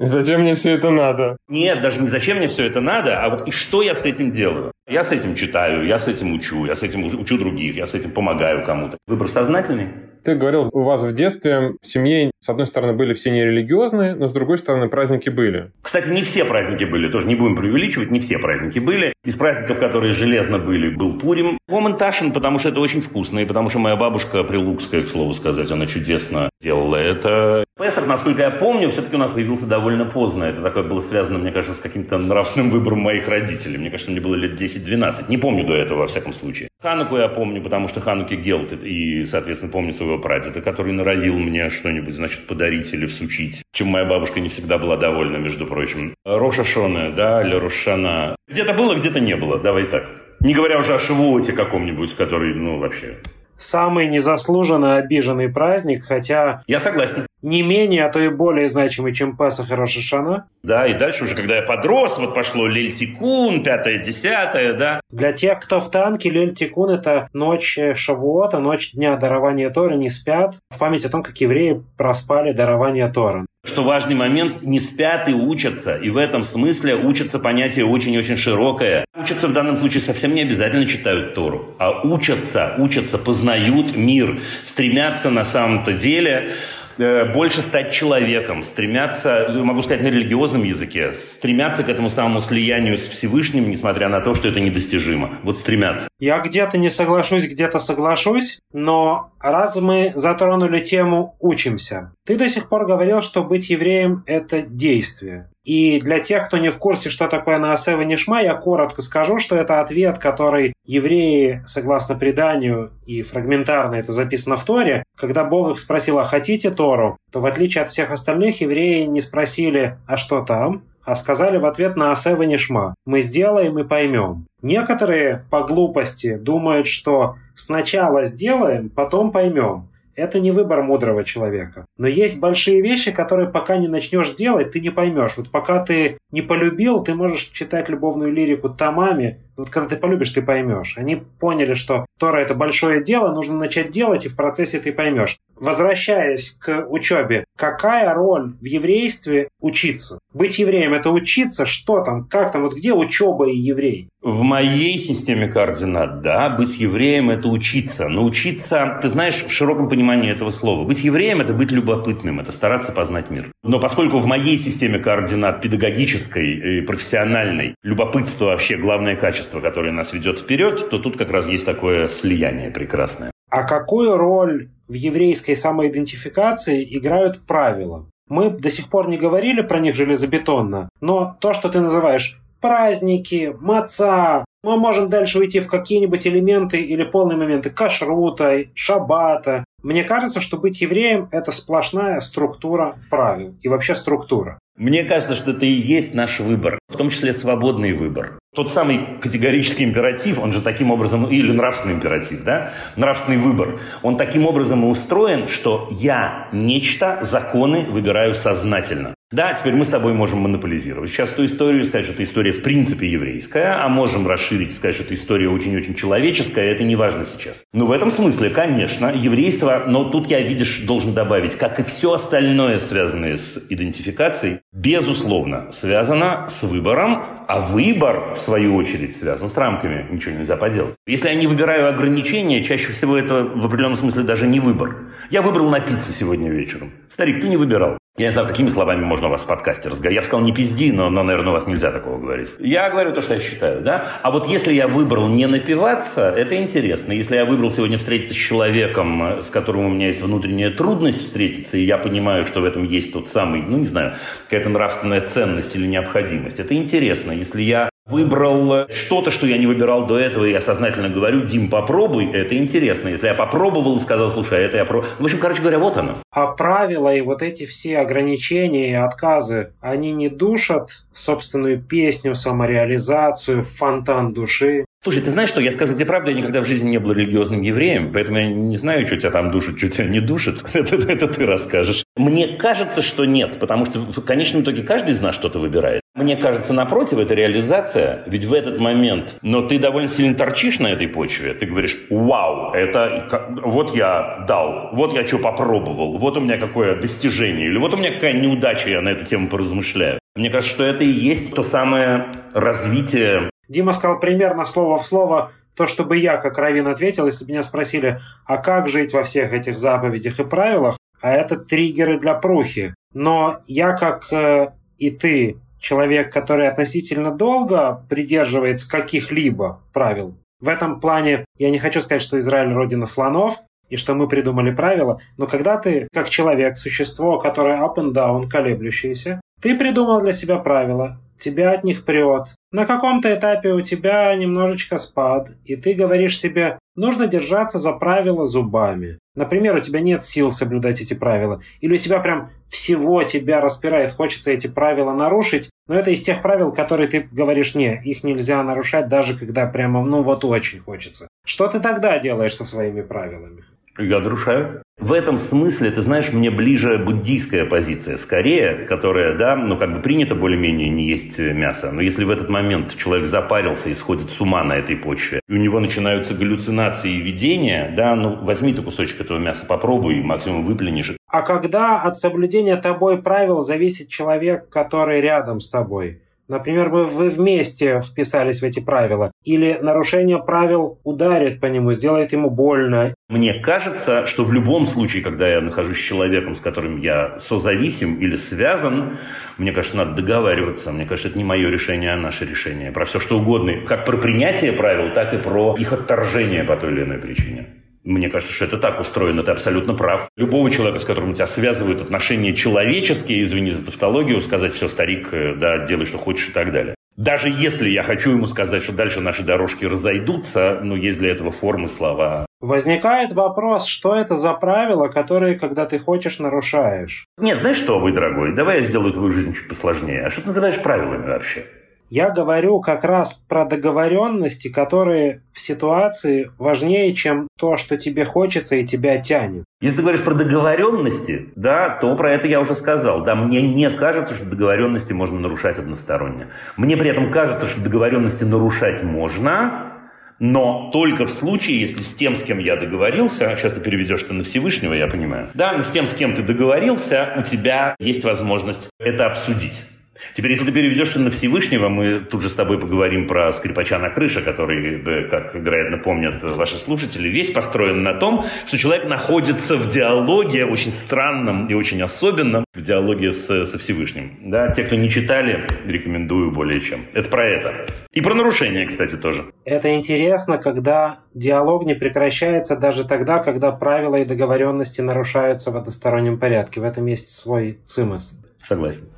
Зачем мне все это надо? Нет, даже не зачем мне все это надо, а вот и что я с этим делаю? Я с этим читаю, я с этим учу, я с этим учу других, я с этим помогаю кому-то. Выбор сознательный? Ты говорил, у вас в детстве в семье, с одной стороны, были все нерелигиозные, но с другой стороны, праздники были. Кстати, не все праздники были, тоже не будем преувеличивать, не все праздники были. Из праздников, которые железно были, был Пурим. Моменташин, потому что это очень вкусно, и потому что моя бабушка Прилукская, к слову сказать, она чудесно делала это. Песах, насколько я помню, все-таки у нас появился довольно поздно. Это такое было связано, мне кажется, с каким-то нравственным выбором моих родителей. Мне кажется, мне было лет 10-12. Не помню до этого, во всяком случае. Хануку я помню, потому что Хануки Гелт, и, соответственно, помню своего прадеда, который норовил мне что-нибудь, значит, подарить или всучить, чем моя бабушка не всегда была довольна, между прочим. Роша Шона, да, или Рошана. Где-то было, где-то не было, давай так. Не говоря уже о Шивоте каком-нибудь, который, ну, вообще самый незаслуженно обиженный праздник, хотя... Я согласен. Не менее, а то и более значимый, чем Песах и Рошашана. Да, и дальше уже, когда я подрос, вот пошло Лельтикун, пятое, десятое, да. Для тех, кто в танке, Лельтикун – это ночь Шавуота, ночь Дня дарования Торы, не спят. В память о том, как евреи проспали дарование Торы. Что важный момент, не спят и учатся. И в этом смысле учатся понятие очень-очень широкое. Учатся в данном случае совсем не обязательно читают Тору, а учатся, учатся, познают мир, стремятся на самом-то деле Э, больше стать человеком, стремятся, могу сказать на религиозном языке, стремятся к этому самому слиянию с Всевышним, несмотря на то, что это недостижимо. Вот стремятся. Я где-то не соглашусь, где-то соглашусь, но раз мы затронули тему «учимся», ты до сих пор говорил, что быть евреем – это действие. И для тех, кто не в курсе, что такое Наасева Нишма, я коротко скажу, что это ответ, который евреи, согласно преданию, и фрагментарно это записано в Торе, когда Бог их спросил, а хотите Тору, то в отличие от всех остальных, евреи не спросили, а что там, а сказали в ответ на Асева Нишма. Мы сделаем и поймем. Некоторые по глупости думают, что сначала сделаем, потом поймем. Это не выбор мудрого человека. Но есть большие вещи, которые пока не начнешь делать, ты не поймешь. Вот пока ты не полюбил, ты можешь читать любовную лирику томами, Вот когда ты полюбишь, ты поймешь. Они поняли, что Тора это большое дело, нужно начать делать, и в процессе ты поймешь. Возвращаясь к учебе, какая роль в еврействе учиться? Быть евреем – это учиться, что там, как там, вот где учеба и еврей? В моей системе координат, да, быть евреем – это учиться. Но учиться, ты знаешь, в широком понимании этого слова. Быть евреем – это быть любопытным, это стараться познать мир. Но поскольку в моей системе координат педагогической и профессиональной любопытство вообще главное качество, которое нас ведет вперед, то тут как раз есть такое слияние прекрасное. А какую роль в еврейской самоидентификации играют правила? Мы до сих пор не говорили про них железобетонно, но то, что ты называешь праздники, маца. Мы можем дальше уйти в какие-нибудь элементы или полные моменты кашрута, шабата. Мне кажется, что быть евреем – это сплошная структура правил и вообще структура. Мне кажется, что это и есть наш выбор, в том числе свободный выбор. Тот самый категорический императив, он же таким образом, или нравственный императив, да, нравственный выбор, он таким образом и устроен, что я нечто, законы выбираю сознательно. Да, теперь мы с тобой можем монополизировать. Сейчас эту историю сказать, что это история в принципе еврейская, а можем расширить сказать, что это история очень-очень человеческая, это не важно сейчас. Но в этом смысле, конечно, еврейство, но тут я, видишь, должен добавить, как и все остальное, связанное с идентификацией, безусловно, связано с выбором, а выбор, в свою очередь, связан с рамками. Ничего нельзя поделать. Если я не выбираю ограничения, чаще всего это в определенном смысле даже не выбор. Я выбрал напиться сегодня вечером. Старик, ты не выбирал. Я не знаю, какими словами можно у вас в подкасте разговаривать. Я сказал, не пизди, но, но, наверное, у вас нельзя такого говорить. Я говорю то, что я считаю, да? А вот если я выбрал не напиваться, это интересно. Если я выбрал сегодня встретиться с человеком, с которым у меня есть внутренняя трудность встретиться, и я понимаю, что в этом есть тот самый, ну, не знаю, какая-то нравственная ценность или необходимость, это интересно. Если я выбрал что-то, что я не выбирал до этого, и я сознательно говорю, Дим, попробуй, это интересно. Если я попробовал и сказал, слушай, а это я пробовал. В общем, короче говоря, вот оно. А правила и вот эти все ограничения и отказы, они не душат собственную песню, самореализацию, фонтан души? Слушай, ты знаешь что, я скажу тебе правду, я никогда в жизни не был религиозным евреем, поэтому я не знаю, что тебя там душит, что тебя не душит. Это, это ты расскажешь. Мне кажется, что нет, потому что в конечном итоге каждый из нас что-то выбирает. Мне кажется, напротив, это реализация, ведь в этот момент, но ты довольно сильно торчишь на этой почве, ты говоришь, вау, это вот я дал, вот я что попробовал, вот у меня какое достижение, или вот у меня какая неудача, я на эту тему поразмышляю. Мне кажется, что это и есть то самое развитие Дима сказал примерно слово в слово то, чтобы я, как Равин, ответил, если бы меня спросили, а как жить во всех этих заповедях и правилах, а это триггеры для прухи. Но я, как э, и ты, человек, который относительно долго придерживается каких-либо правил, в этом плане я не хочу сказать, что Израиль родина слонов, и что мы придумали правила, но когда ты, как человек, существо, которое up and down, колеблющееся, ты придумал для себя правила, тебя от них прет. На каком-то этапе у тебя немножечко спад, и ты говоришь себе, нужно держаться за правила зубами. Например, у тебя нет сил соблюдать эти правила, или у тебя прям всего тебя распирает, хочется эти правила нарушить, но это из тех правил, которые ты говоришь, не, их нельзя нарушать, даже когда прямо, ну вот очень хочется. Что ты тогда делаешь со своими правилами? Я нарушаю. В этом смысле, ты знаешь, мне ближе буддийская позиция скорее, которая, да, ну как бы принято более-менее не есть мясо. Но если в этот момент человек запарился и сходит с ума на этой почве, и у него начинаются галлюцинации и видения, да, ну возьми ты кусочек этого мяса, попробуй, максимум выплюнешь. А когда от соблюдения тобой правил зависит человек, который рядом с тобой? Например, вы, вы вместе вписались в эти правила. Или нарушение правил ударит по нему, сделает ему больно. Мне кажется, что в любом случае, когда я нахожусь с человеком, с которым я созависим или связан, мне кажется, надо договариваться. Мне кажется, это не мое решение, а наше решение. Про все что угодно. Как про принятие правил, так и про их отторжение по той или иной причине. Мне кажется, что это так устроено, ты абсолютно прав. Любого человека, с которым тебя связывают отношения человеческие, извини за тавтологию, сказать, все, старик, э, да, делай, что хочешь и так далее. Даже если я хочу ему сказать, что дальше наши дорожки разойдутся, но есть для этого формы, слова. Возникает вопрос, что это за правила, которые, когда ты хочешь, нарушаешь? Нет, знаешь что, мой дорогой, давай я сделаю твою жизнь чуть посложнее. А что ты называешь правилами вообще? Я говорю как раз про договоренности, которые в ситуации важнее, чем то, что тебе хочется и тебя тянет. Если ты говоришь про договоренности, да, то про это я уже сказал. Да, мне не кажется, что договоренности можно нарушать односторонне. Мне при этом кажется, что договоренности нарушать можно, но только в случае, если с тем, с кем я договорился, сейчас ты переведешь это на Всевышнего, я понимаю, да, но с тем, с кем ты договорился, у тебя есть возможность это обсудить. Теперь, если ты переведешь на Всевышнего, мы тут же с тобой поговорим про скрипача на крыше, который, как, вероятно, помнят ваши слушатели, весь построен на том, что человек находится в диалоге очень странном и очень особенном, в диалоге с, со Всевышним. Да, те, кто не читали, рекомендую более чем. Это про это. И про нарушения, кстати, тоже. Это интересно, когда диалог не прекращается даже тогда, когда правила и договоренности нарушаются в одностороннем порядке. В этом есть свой цимус. Согласен.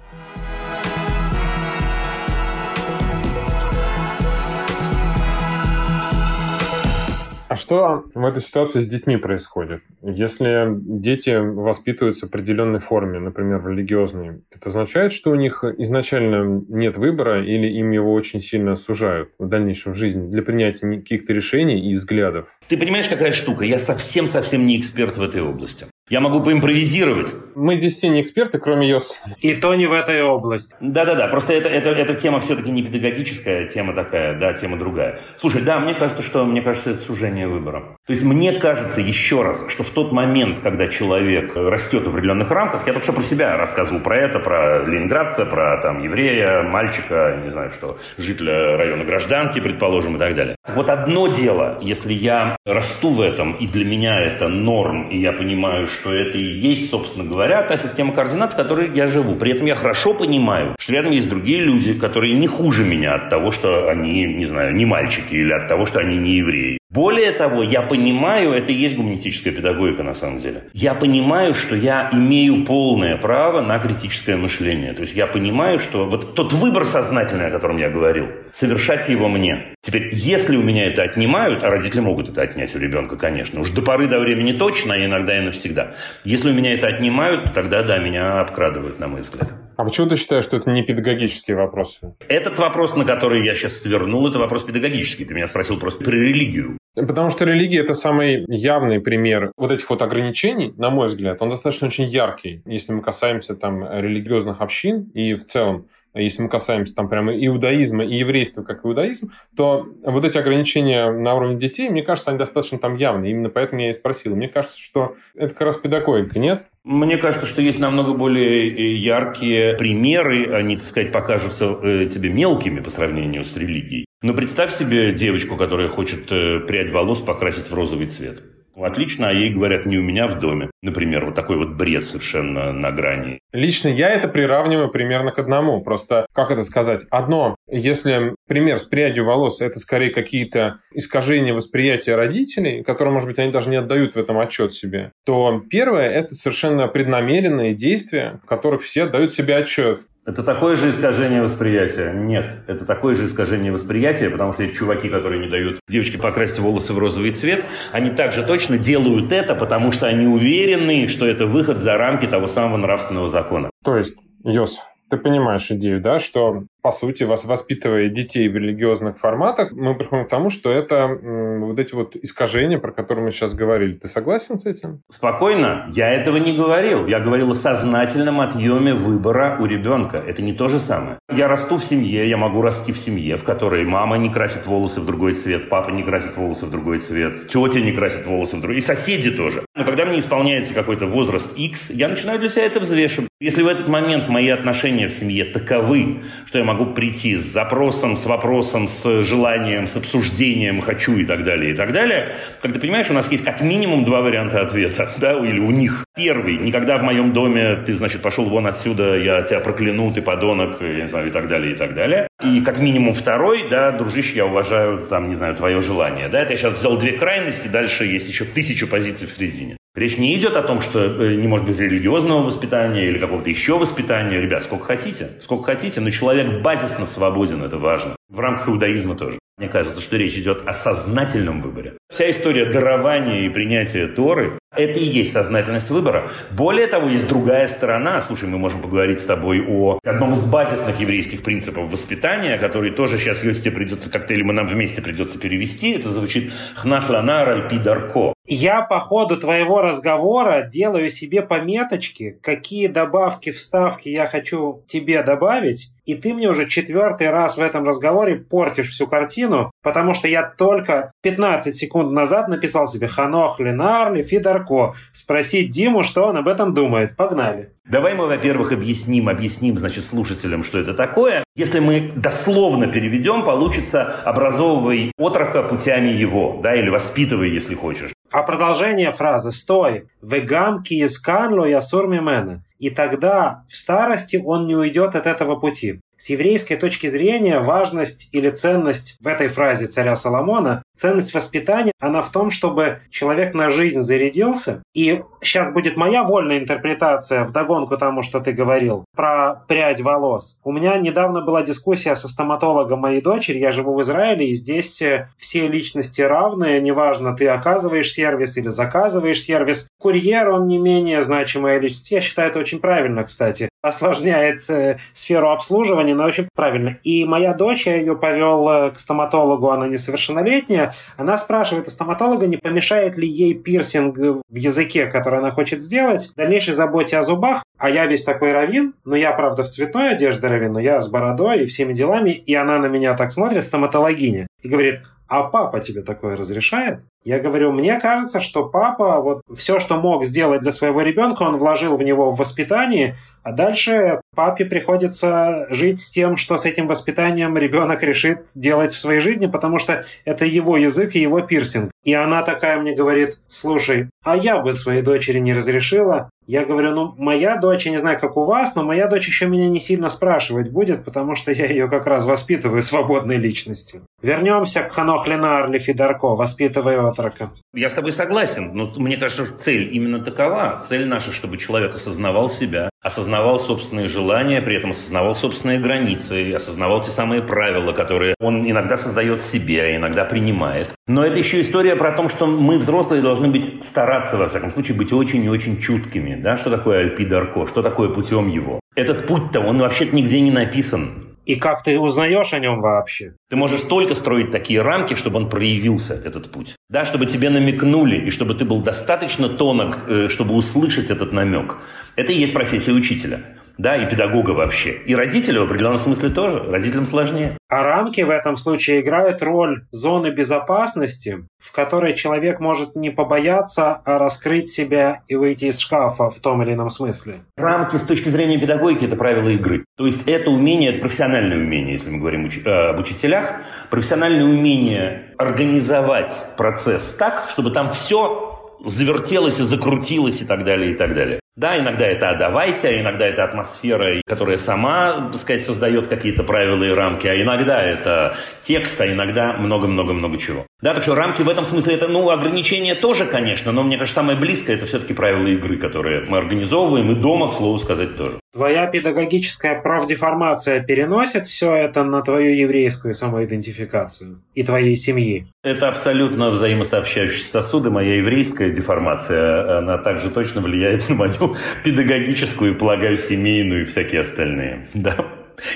А что в этой ситуации с детьми происходит? Если дети воспитываются в определенной форме, например, религиозной, это означает, что у них изначально нет выбора или им его очень сильно сужают в дальнейшем в жизни для принятия каких-то решений и взглядов? Ты понимаешь, какая штука? Я совсем-совсем не эксперт в этой области. Я могу поимпровизировать. Мы здесь все не эксперты, кроме Йосифа. И то не в этой области. Да-да-да, просто это, это, эта тема все-таки не педагогическая, тема такая, да, тема другая. Слушай, да, мне кажется, что, мне кажется, это сужение выбора. То есть мне кажется, еще раз, что в тот момент, когда человек растет в определенных рамках, я только что про себя рассказывал про это, про ленинградца, про там еврея, мальчика, не знаю что, жителя района гражданки, предположим, и так далее. Вот одно дело, если я расту в этом, и для меня это норм, и я понимаю, что это и есть, собственно говоря, та система координат, в которой я живу. При этом я хорошо понимаю, что рядом есть другие люди, которые не хуже меня от того, что они, не знаю, не мальчики или от того, что они не евреи. Более того, я понимаю, это и есть гуманистическая педагогика на самом деле. Я понимаю, что я имею полное право на критическое мышление. То есть я понимаю, что вот тот выбор сознательный, о котором я говорил, совершать его мне. Теперь, если у меня это отнимают, а родители могут это отнять у ребенка, конечно, уж до поры до времени точно, а иногда и навсегда. Если у меня это отнимают, тогда да, меня обкрадывают, на мой взгляд. А почему ты считаешь, что это не педагогические вопросы? Этот вопрос, на который я сейчас свернул, это вопрос педагогический. Ты меня спросил просто про религию. Потому что религия – это самый явный пример вот этих вот ограничений, на мой взгляд. Он достаточно очень яркий, если мы касаемся там религиозных общин и в целом если мы касаемся там прямо иудаизма и еврейства как иудаизм, то вот эти ограничения на уровне детей, мне кажется, они достаточно там явны. Именно поэтому я и спросил. Мне кажется, что это как раз педагогика, нет? Мне кажется, что есть намного более э, яркие примеры, они, так сказать, покажутся э, тебе мелкими по сравнению с религией. Но представь себе девочку, которая хочет э, прядь волос покрасить в розовый цвет. Отлично, а ей говорят не у меня в доме. Например, вот такой вот бред совершенно на грани. Лично я это приравниваю примерно к одному. Просто, как это сказать, одно, если пример с прядью волос, это скорее какие-то искажения восприятия родителей, которые, может быть, они даже не отдают в этом отчет себе, то первое – это совершенно преднамеренные действия, в которых все отдают себе отчет. Это такое же искажение восприятия? Нет, это такое же искажение восприятия, потому что эти чуваки, которые не дают девочке покрасить волосы в розовый цвет, они также точно делают это, потому что они уверены, что это выход за рамки того самого нравственного закона. То есть, Йосиф, ты понимаешь идею, да, что по сути, вас воспитывая детей в религиозных форматах, мы приходим к тому, что это вот эти вот искажения, про которые мы сейчас говорили. Ты согласен с этим? Спокойно. Я этого не говорил. Я говорил о сознательном отъеме выбора у ребенка. Это не то же самое. Я расту в семье, я могу расти в семье, в которой мама не красит волосы в другой цвет, папа не красит волосы в другой цвет, тетя не красит волосы в другой, и соседи тоже. Но когда мне исполняется какой-то возраст X, я начинаю для себя это взвешивать. Если в этот момент мои отношения в семье таковы, что я могу могу прийти с запросом, с вопросом, с желанием, с обсуждением «хочу» и так далее, и так далее, как ты понимаешь, у нас есть как минимум два варианта ответа, да, или у них. Первый, никогда в моем доме ты, значит, пошел вон отсюда, я тебя прокляну, ты подонок, я не знаю, и так далее, и так далее. И как минимум второй, да, дружище, я уважаю, там, не знаю, твое желание, да, это я сейчас взял две крайности, дальше есть еще тысячу позиций в середине. Речь не идет о том, что э, не может быть религиозного воспитания или какого-то еще воспитания. Ребят, сколько хотите, сколько хотите, но человек базисно свободен, это важно. В рамках иудаизма тоже. Мне кажется, что речь идет о сознательном выборе. Вся история дарования и принятия Торы Это и есть сознательность выбора. Более того, есть другая сторона. Слушай, мы можем поговорить с тобой о одном из базисных еврейских принципов воспитания, который тоже сейчас, если тебе придется как-то, или мы нам вместе придется перевести, это звучит «хнахланар альпидарко». Я по ходу твоего разговора делаю себе пометочки, какие добавки, вставки я хочу тебе добавить, и ты мне уже четвертый раз в этом разговоре портишь всю картину, потому что я только 15 секунд назад написал себе «Ханох Ленарли Фидарко». Спросить Диму, что он об этом думает. Погнали. Давай мы, во-первых, объясним, объясним, значит, слушателям, что это такое. Если мы дословно переведем, получится «образовывай отрока путями его», да, или «воспитывай, если хочешь». А продолжение фразы «Стой! Вегам киесканло ясур мимена». И тогда в старости он не уйдет от этого пути. С еврейской точки зрения важность или ценность в этой фразе царя Соломона, ценность воспитания, она в том, чтобы человек на жизнь зарядился. И сейчас будет моя вольная интерпретация в догонку тому, что ты говорил, про прядь волос. У меня недавно была дискуссия со стоматологом моей дочери, я живу в Израиле, и здесь э, все личности равные, неважно, ты оказываешь сервис или заказываешь сервис. Курьер, он не менее значимая личность. Я считаю это очень правильно, кстати. Осложняет э, сферу обслуживания, но очень правильно. И моя дочь, я ее повел э, к стоматологу, она несовершеннолетняя, она спрашивает у стоматолога, не помешает ли ей пирсинг в языке, который она хочет сделать, в дальнейшей заботе о зубах. А я весь такой равин, но я, правда, в цветной одежде равин, но я с бородой и всеми делами, и она на меня так смотрит, стоматологиня, и говорит, а папа тебе такое разрешает? Я говорю, мне кажется, что папа вот все, что мог сделать для своего ребенка, он вложил в него в воспитание, а дальше папе приходится жить с тем, что с этим воспитанием ребенок решит делать в своей жизни, потому что это его язык и его пирсинг. И она такая мне говорит, слушай, а я бы своей дочери не разрешила. Я говорю, ну, моя дочь, я не знаю, как у вас, но моя дочь еще меня не сильно спрашивать будет, потому что я ее как раз воспитываю свободной личностью. Вернемся к Ханох Ленарли Федорко, воспитывая отрока. Я с тобой согласен, но мне кажется, что цель именно такова. Цель наша, чтобы человек осознавал себя, осознавал собственные желания, при этом осознавал собственные границы, осознавал те самые правила, которые он иногда создает себе, а иногда принимает. Но это еще история про то, что мы, взрослые, должны быть стараться, во всяком случае, быть очень и очень чуткими. Да? Что такое Альпидарко? Что такое путем его? Этот путь-то, он вообще-то нигде не написан. И как ты узнаешь о нем вообще? Ты можешь только строить такие рамки, чтобы он проявился, этот путь. Да, чтобы тебе намекнули, и чтобы ты был достаточно тонок, э, чтобы услышать этот намек. Это и есть профессия учителя да, и педагога вообще. И родителю в определенном смысле тоже. Родителям сложнее. А рамки в этом случае играют роль зоны безопасности, в которой человек может не побояться, а раскрыть себя и выйти из шкафа в том или ином смысле. Рамки с точки зрения педагогики – это правила игры. То есть это умение, это профессиональное умение, если мы говорим э, об учителях, профессиональное умение организовать процесс так, чтобы там все завертелось и закрутилось и так далее, и так далее. Да, иногда это «а давайте», а иногда это атмосфера, которая сама, так сказать, создает какие-то правила и рамки, а иногда это текст, а иногда много-много-много чего. Да, так что рамки в этом смысле это, ну, ограничения тоже, конечно, но мне кажется, самое близкое это все-таки правила игры, которые мы организовываем, и дома, к слову сказать, тоже. Твоя педагогическая правдеформация переносит все это на твою еврейскую самоидентификацию и твоей семьи? Это абсолютно взаимосообщающиеся сосуды. Моя еврейская деформация, она также точно влияет на мою педагогическую, полагаю, семейную и всякие остальные. Да.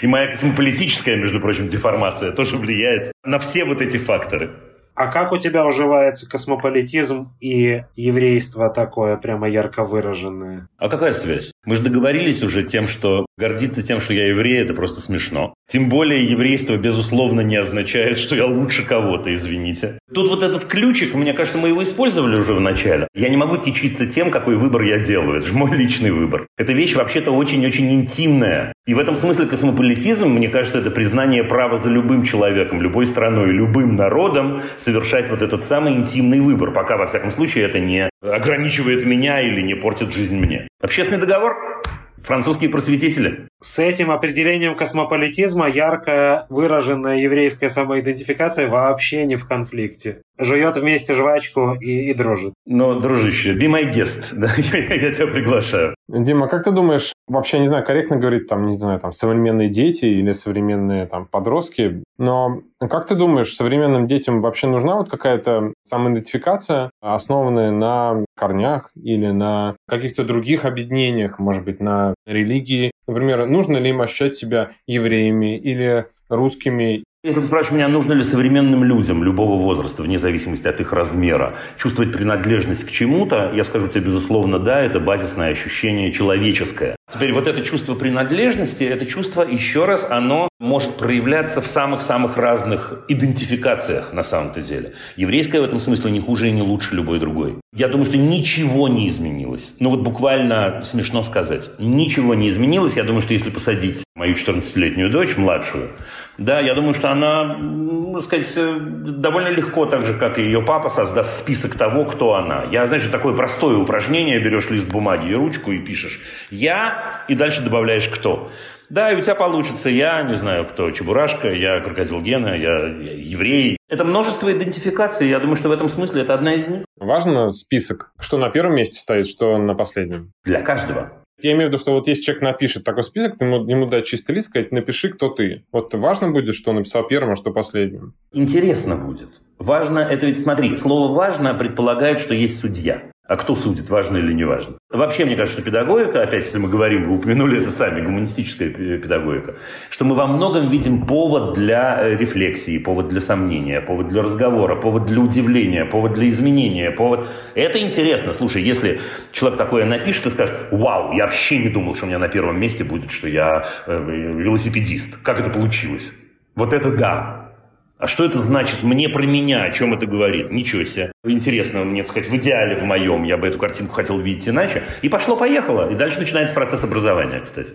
И моя космополитическая, между прочим, деформация тоже влияет на все вот эти факторы. А как у тебя уживается космополитизм и еврейство такое прямо ярко выраженное? А какая связь? Мы же договорились уже тем, что гордиться тем, что я еврей, это просто смешно. Тем более еврейство, безусловно, не означает, что я лучше кого-то, извините. Тут вот этот ключик, мне кажется, мы его использовали уже в начале. Я не могу кичиться тем, какой выбор я делаю. Это же мой личный выбор. Эта вещь вообще-то очень-очень интимная. И в этом смысле космополитизм, мне кажется, это признание права за любым человеком, любой страной, любым народом совершать вот этот самый интимный выбор, пока, во всяком случае, это не ограничивает меня или не портит жизнь мне. Общественный договор Французские просветители. С этим определением космополитизма ярко выраженная еврейская самоидентификация вообще не в конфликте. Жует вместе жвачку и, и дружит. Но, дружище, be my guest, да, я тебя приглашаю. Дима, как ты думаешь, вообще, не знаю, корректно говорить, там, не знаю, там, современные дети или современные, там, подростки, но как ты думаешь, современным детям вообще нужна вот какая-то самоидентификация, основанная на корнях или на каких-то других объединениях, может быть, на религии? Например, нужно ли им ощущать себя евреями или русскими если ты спрашиваешь меня, нужно ли современным людям любого возраста, вне зависимости от их размера, чувствовать принадлежность к чему-то, я скажу тебе, безусловно, да, это базисное ощущение человеческое. Теперь вот это чувство принадлежности, это чувство, еще раз, оно может проявляться в самых-самых разных идентификациях на самом-то деле. Еврейская в этом смысле не хуже и не лучше любой другой. Я думаю, что ничего не изменилось. Ну вот буквально смешно сказать. Ничего не изменилось. Я думаю, что если посадить мою 14-летнюю дочь, младшую, да, я думаю, что она, ну, сказать, э, довольно легко, так же, как и ее папа, создаст список того, кто она. Я, знаешь, такое простое упражнение, берешь лист бумаги и ручку и пишешь «я», и дальше добавляешь «кто». Да, и у тебя получится я, не знаю кто, Чебурашка, я Крокодил Гена, я, я еврей. Это множество идентификаций, я думаю, что в этом смысле это одна из них. Важно список, что на первом месте стоит, что на последнем? Для каждого. Я имею в виду, что вот если человек напишет такой список, ты ему, ему дать чистый лист, сказать, напиши, кто ты. Вот важно будет, что он написал первым, а что последним? Интересно будет. Важно, это ведь, смотри, слово «важно» предполагает, что есть судья. А кто судит, важно или не важно? Вообще, мне кажется, что педагогика, опять, если мы говорим, вы упомянули это сами, гуманистическая педагогика, что мы во многом видим повод для э, рефлексии, повод для сомнения, повод для разговора, повод для удивления, повод для изменения, повод... Это интересно. Слушай, если человек такое напишет и скажет, вау, я вообще не думал, что у меня на первом месте будет, что я э, велосипедист. Как это получилось? Вот это да. А что это значит мне про меня? О чем это говорит? Ничего себе. Интересно, мне сказать, в идеале в моем я бы эту картинку хотел увидеть иначе. И пошло-поехало. И дальше начинается процесс образования, кстати.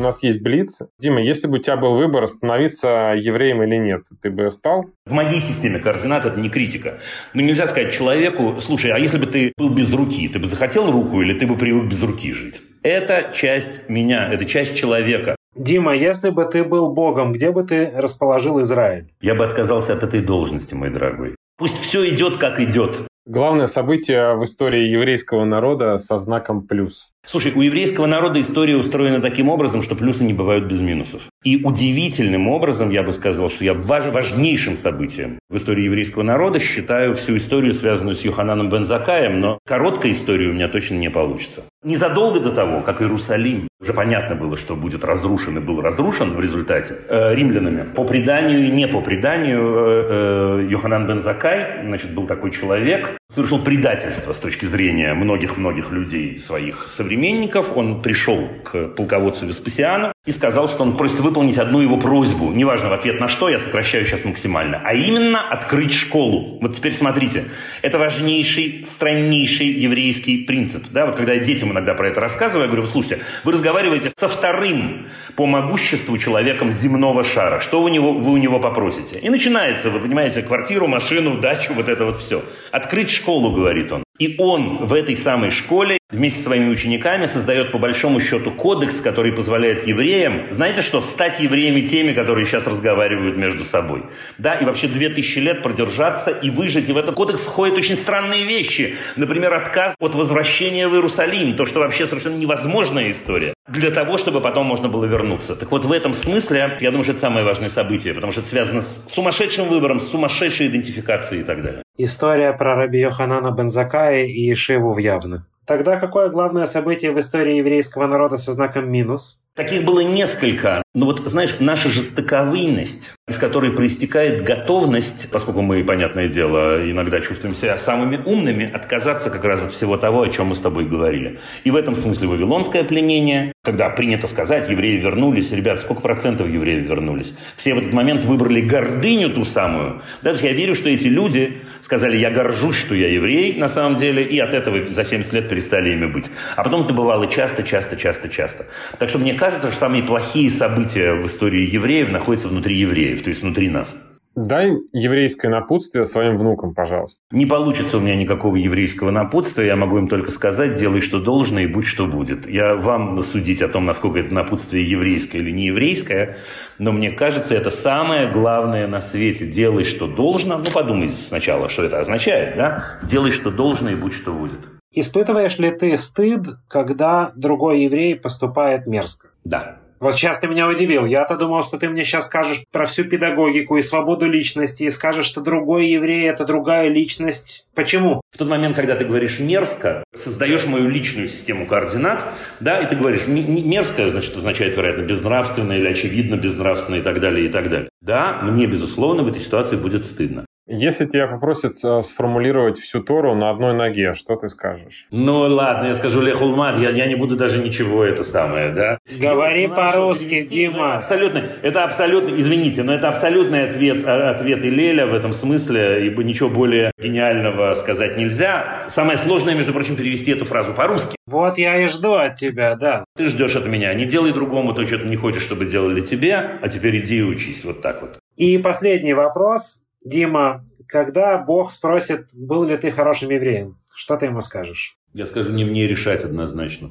У нас есть Блиц. Дима, если бы у тебя был выбор, становиться евреем или нет, ты бы стал? В моей системе координат это не критика. Ну, нельзя сказать человеку, слушай, а если бы ты был без руки, ты бы захотел руку или ты бы привык без руки жить? Это часть меня, это часть человека. Дима, если бы ты был богом, где бы ты расположил Израиль? Я бы отказался от этой должности, мой дорогой. Пусть все идет, как идет. Главное событие в истории еврейского народа со знаком плюс. Слушай, у еврейского народа история устроена таким образом, что плюсы не бывают без минусов. И удивительным образом, я бы сказал, что я важ, важнейшим событием в истории еврейского народа считаю всю историю, связанную с Йохананом Бензакаем, но короткая история у меня точно не получится. Незадолго до того, как Иерусалим, уже понятно было, что будет разрушен и был разрушен в результате э, римлянами, по преданию и не по преданию, э, э, Йоханан Бензакай, значит, был такой человек, совершил предательство с точки зрения многих-многих людей своих современников. Он пришел к полководцу Веспасиану и сказал, что он просит выполнить одну его просьбу. Неважно в ответ на что, я сокращаю сейчас максимально. А именно открыть школу. Вот теперь смотрите. Это важнейший, страннейший еврейский принцип. Да, вот когда я детям иногда про это рассказываю, я говорю, слушайте, вы разговариваете со вторым по могуществу человеком земного шара. Что вы, него, вы у него попросите? И начинается, вы понимаете, квартиру, машину, дачу, вот это вот все. Открыть школу, говорит он. И он в этой самой школе вместе со своими учениками создает по большому счету кодекс, который позволяет евреям, знаете что, стать евреями теми, которые сейчас разговаривают между собой. Да, и вообще две тысячи лет продержаться и выжить. И в этот кодекс входят очень странные вещи. Например, отказ от возвращения в Иерусалим. То, что вообще совершенно невозможная история. Для того, чтобы потом можно было вернуться. Так вот, в этом смысле, я думаю, что это самое важное событие, потому что это связано с сумасшедшим выбором, с сумасшедшей идентификацией и так далее. История про Раби Йоханана Бензакая и Шиву в Явно. Тогда какое главное событие в истории еврейского народа со знаком минус? Таких было несколько. Но вот, знаешь, наша жестоковыйность, из которой проистекает готовность, поскольку мы, понятное дело, иногда чувствуем себя самыми умными, отказаться как раз от всего того, о чем мы с тобой говорили. И в этом смысле вавилонское пленение, когда принято сказать, евреи вернулись, ребят, сколько процентов евреев вернулись? Все в этот момент выбрали гордыню ту самую. Даже я верю, что эти люди сказали, я горжусь, что я еврей на самом деле, и от этого за 70 лет перестали ими быть. А потом это бывало часто, часто, часто, часто. Так что мне кажется, что самые плохие события в истории евреев находятся внутри евреев, то есть внутри нас. Дай еврейское напутствие своим внукам, пожалуйста. Не получится у меня никакого еврейского напутствия. Я могу им только сказать, делай, что должно, и будь, что будет. Я вам судить о том, насколько это напутствие еврейское или не еврейское, но мне кажется, это самое главное на свете. Делай, что должно. Ну, подумайте сначала, что это означает, да? Делай, что должно, и будь, что будет. Испытываешь ли ты стыд, когда другой еврей поступает мерзко? Да. Вот сейчас ты меня удивил. Я-то думал, что ты мне сейчас скажешь про всю педагогику и свободу личности, и скажешь, что другой еврей – это другая личность. Почему? В тот момент, когда ты говоришь мерзко, создаешь мою личную систему координат, да, и ты говоришь мерзко, значит, означает, вероятно, безнравственно или очевидно безнравственно и так далее, и так далее. Да, мне, безусловно, в этой ситуации будет стыдно. Если тебя попросят э, сформулировать всю Тору на одной ноге, что ты скажешь? Ну ладно, я скажу Лехулмад, я, я не буду даже ничего это самое, да? Говори по-русски, Дима. Абсолютно, это абсолютно, извините, но это абсолютный ответ, а, ответ Илеля в этом смысле, ибо ничего более гениального сказать нельзя. Самое сложное, между прочим, перевести эту фразу по-русски. Вот я и жду от тебя, да. Ты ждешь от меня. Не делай другому то, что ты не хочешь, чтобы делали тебе, а теперь иди и учись. Вот так вот. И последний вопрос. Дима, когда Бог спросит, был ли ты хорошим евреем, что ты ему скажешь? Я скажу, не мне решать однозначно.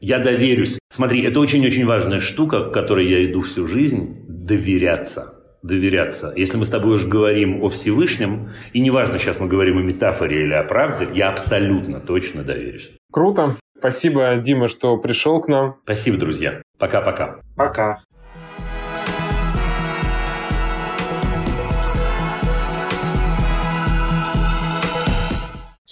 Я доверюсь. Смотри, это очень-очень важная штука, к которой я иду всю жизнь. Доверяться. Доверяться. Если мы с тобой уже говорим о Всевышнем, и неважно, сейчас мы говорим о метафоре или о правде, я абсолютно точно доверюсь. Круто. Спасибо, Дима, что пришел к нам. Спасибо, друзья. Пока-пока. Пока.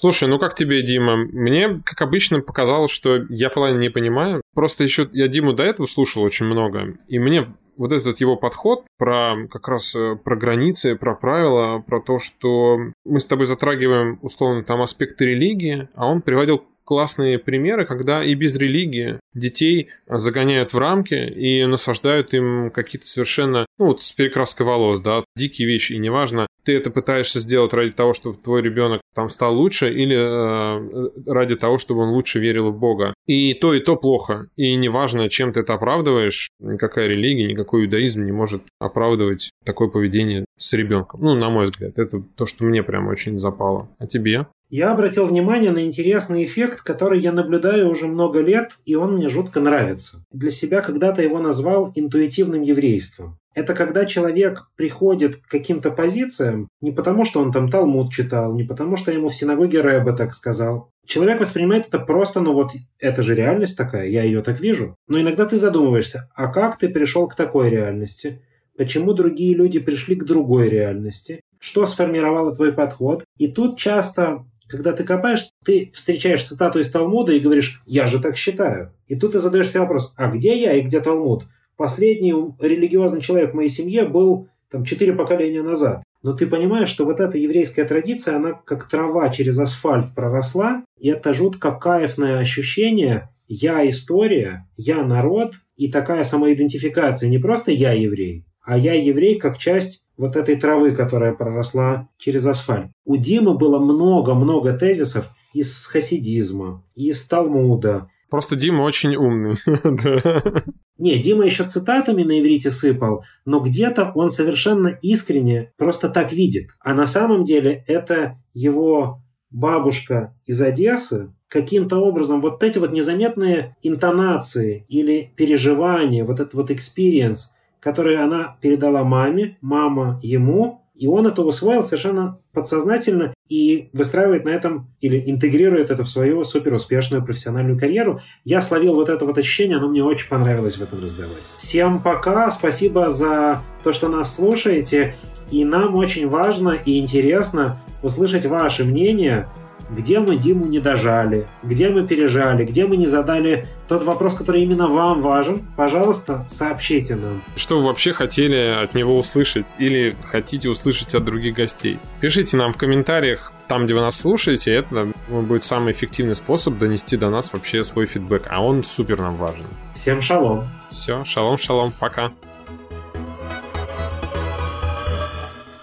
Слушай, ну как тебе, Дима? Мне, как обычно, показалось, что я половину не понимаю. Просто еще я Диму до этого слушал очень много, и мне вот этот его подход про как раз э, про границы, про правила, про то, что мы с тобой затрагиваем условно там аспекты религии, а он приводил классные примеры, когда и без религии детей загоняют в рамки и насаждают им какие-то совершенно, ну вот с перекраской волос, да, дикие вещи, и неважно, ты это пытаешься сделать ради того, чтобы твой ребенок там стал лучше, или э, ради того, чтобы он лучше верил в Бога. И то, и то плохо. И неважно, чем ты это оправдываешь, никакая религия, никакой иудаизм не может оправдывать такое поведение с ребенком. Ну, на мой взгляд, это то, что мне прям очень запало. А тебе? Я обратил внимание на интересный эффект, который я наблюдаю уже много лет, и он мне жутко нравится. Для себя когда-то его назвал интуитивным еврейством. Это когда человек приходит к каким-то позициям не потому, что он там Талмуд читал, не потому, что ему в синагоге Рэбе так сказал. Человек воспринимает это просто, ну вот, это же реальность такая, я ее так вижу. Но иногда ты задумываешься, а как ты пришел к такой реальности? Почему другие люди пришли к другой реальности? Что сформировало твой подход? И тут часто когда ты копаешь, ты встречаешь цитату из Талмуда и говоришь «я же так считаю». И тут ты задаешь себе вопрос «а где я и где Талмуд?» Последний религиозный человек в моей семье был там четыре поколения назад. Но ты понимаешь, что вот эта еврейская традиция, она как трава через асфальт проросла, и это жутко кайфное ощущение «я история», «я народ» и такая самоидентификация. Не просто «я еврей», а я еврей как часть вот этой травы, которая проросла через асфальт. У Димы было много-много тезисов из хасидизма, из Талмуда. Просто Дима очень умный. Не, Дима еще цитатами на иврите сыпал, но где-то он совершенно искренне просто так видит. А на самом деле это его бабушка из Одессы, каким-то образом вот эти вот незаметные интонации или переживания, вот этот вот experience – которые она передала маме, мама ему, и он это усвоил совершенно подсознательно и выстраивает на этом или интегрирует это в свою суперуспешную профессиональную карьеру. Я словил вот это вот ощущение, оно мне очень понравилось в этом разговоре. Всем пока, спасибо за то, что нас слушаете. И нам очень важно и интересно услышать ваше мнение где мы Диму не дожали, где мы пережали, где мы не задали тот вопрос, который именно вам важен, пожалуйста, сообщите нам. Что вы вообще хотели от него услышать или хотите услышать от других гостей? Пишите нам в комментариях там, где вы нас слушаете, это будет самый эффективный способ донести до нас вообще свой фидбэк, а он супер нам важен. Всем шалом. Все, шалом-шалом, пока.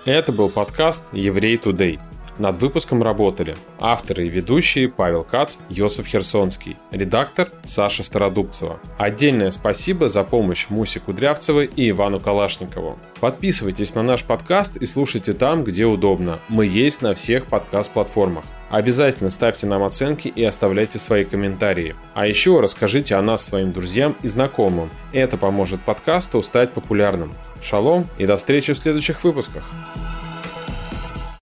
Это был подкаст «Еврей Today». Над выпуском работали авторы и ведущие Павел Кац, Йосиф Херсонский, редактор Саша Стародубцева. Отдельное спасибо за помощь Мусе Кудрявцевой и Ивану Калашникову. Подписывайтесь на наш подкаст и слушайте там, где удобно. Мы есть на всех подкаст-платформах. Обязательно ставьте нам оценки и оставляйте свои комментарии. А еще расскажите о нас своим друзьям и знакомым. Это поможет подкасту стать популярным. Шалом и до встречи в следующих выпусках.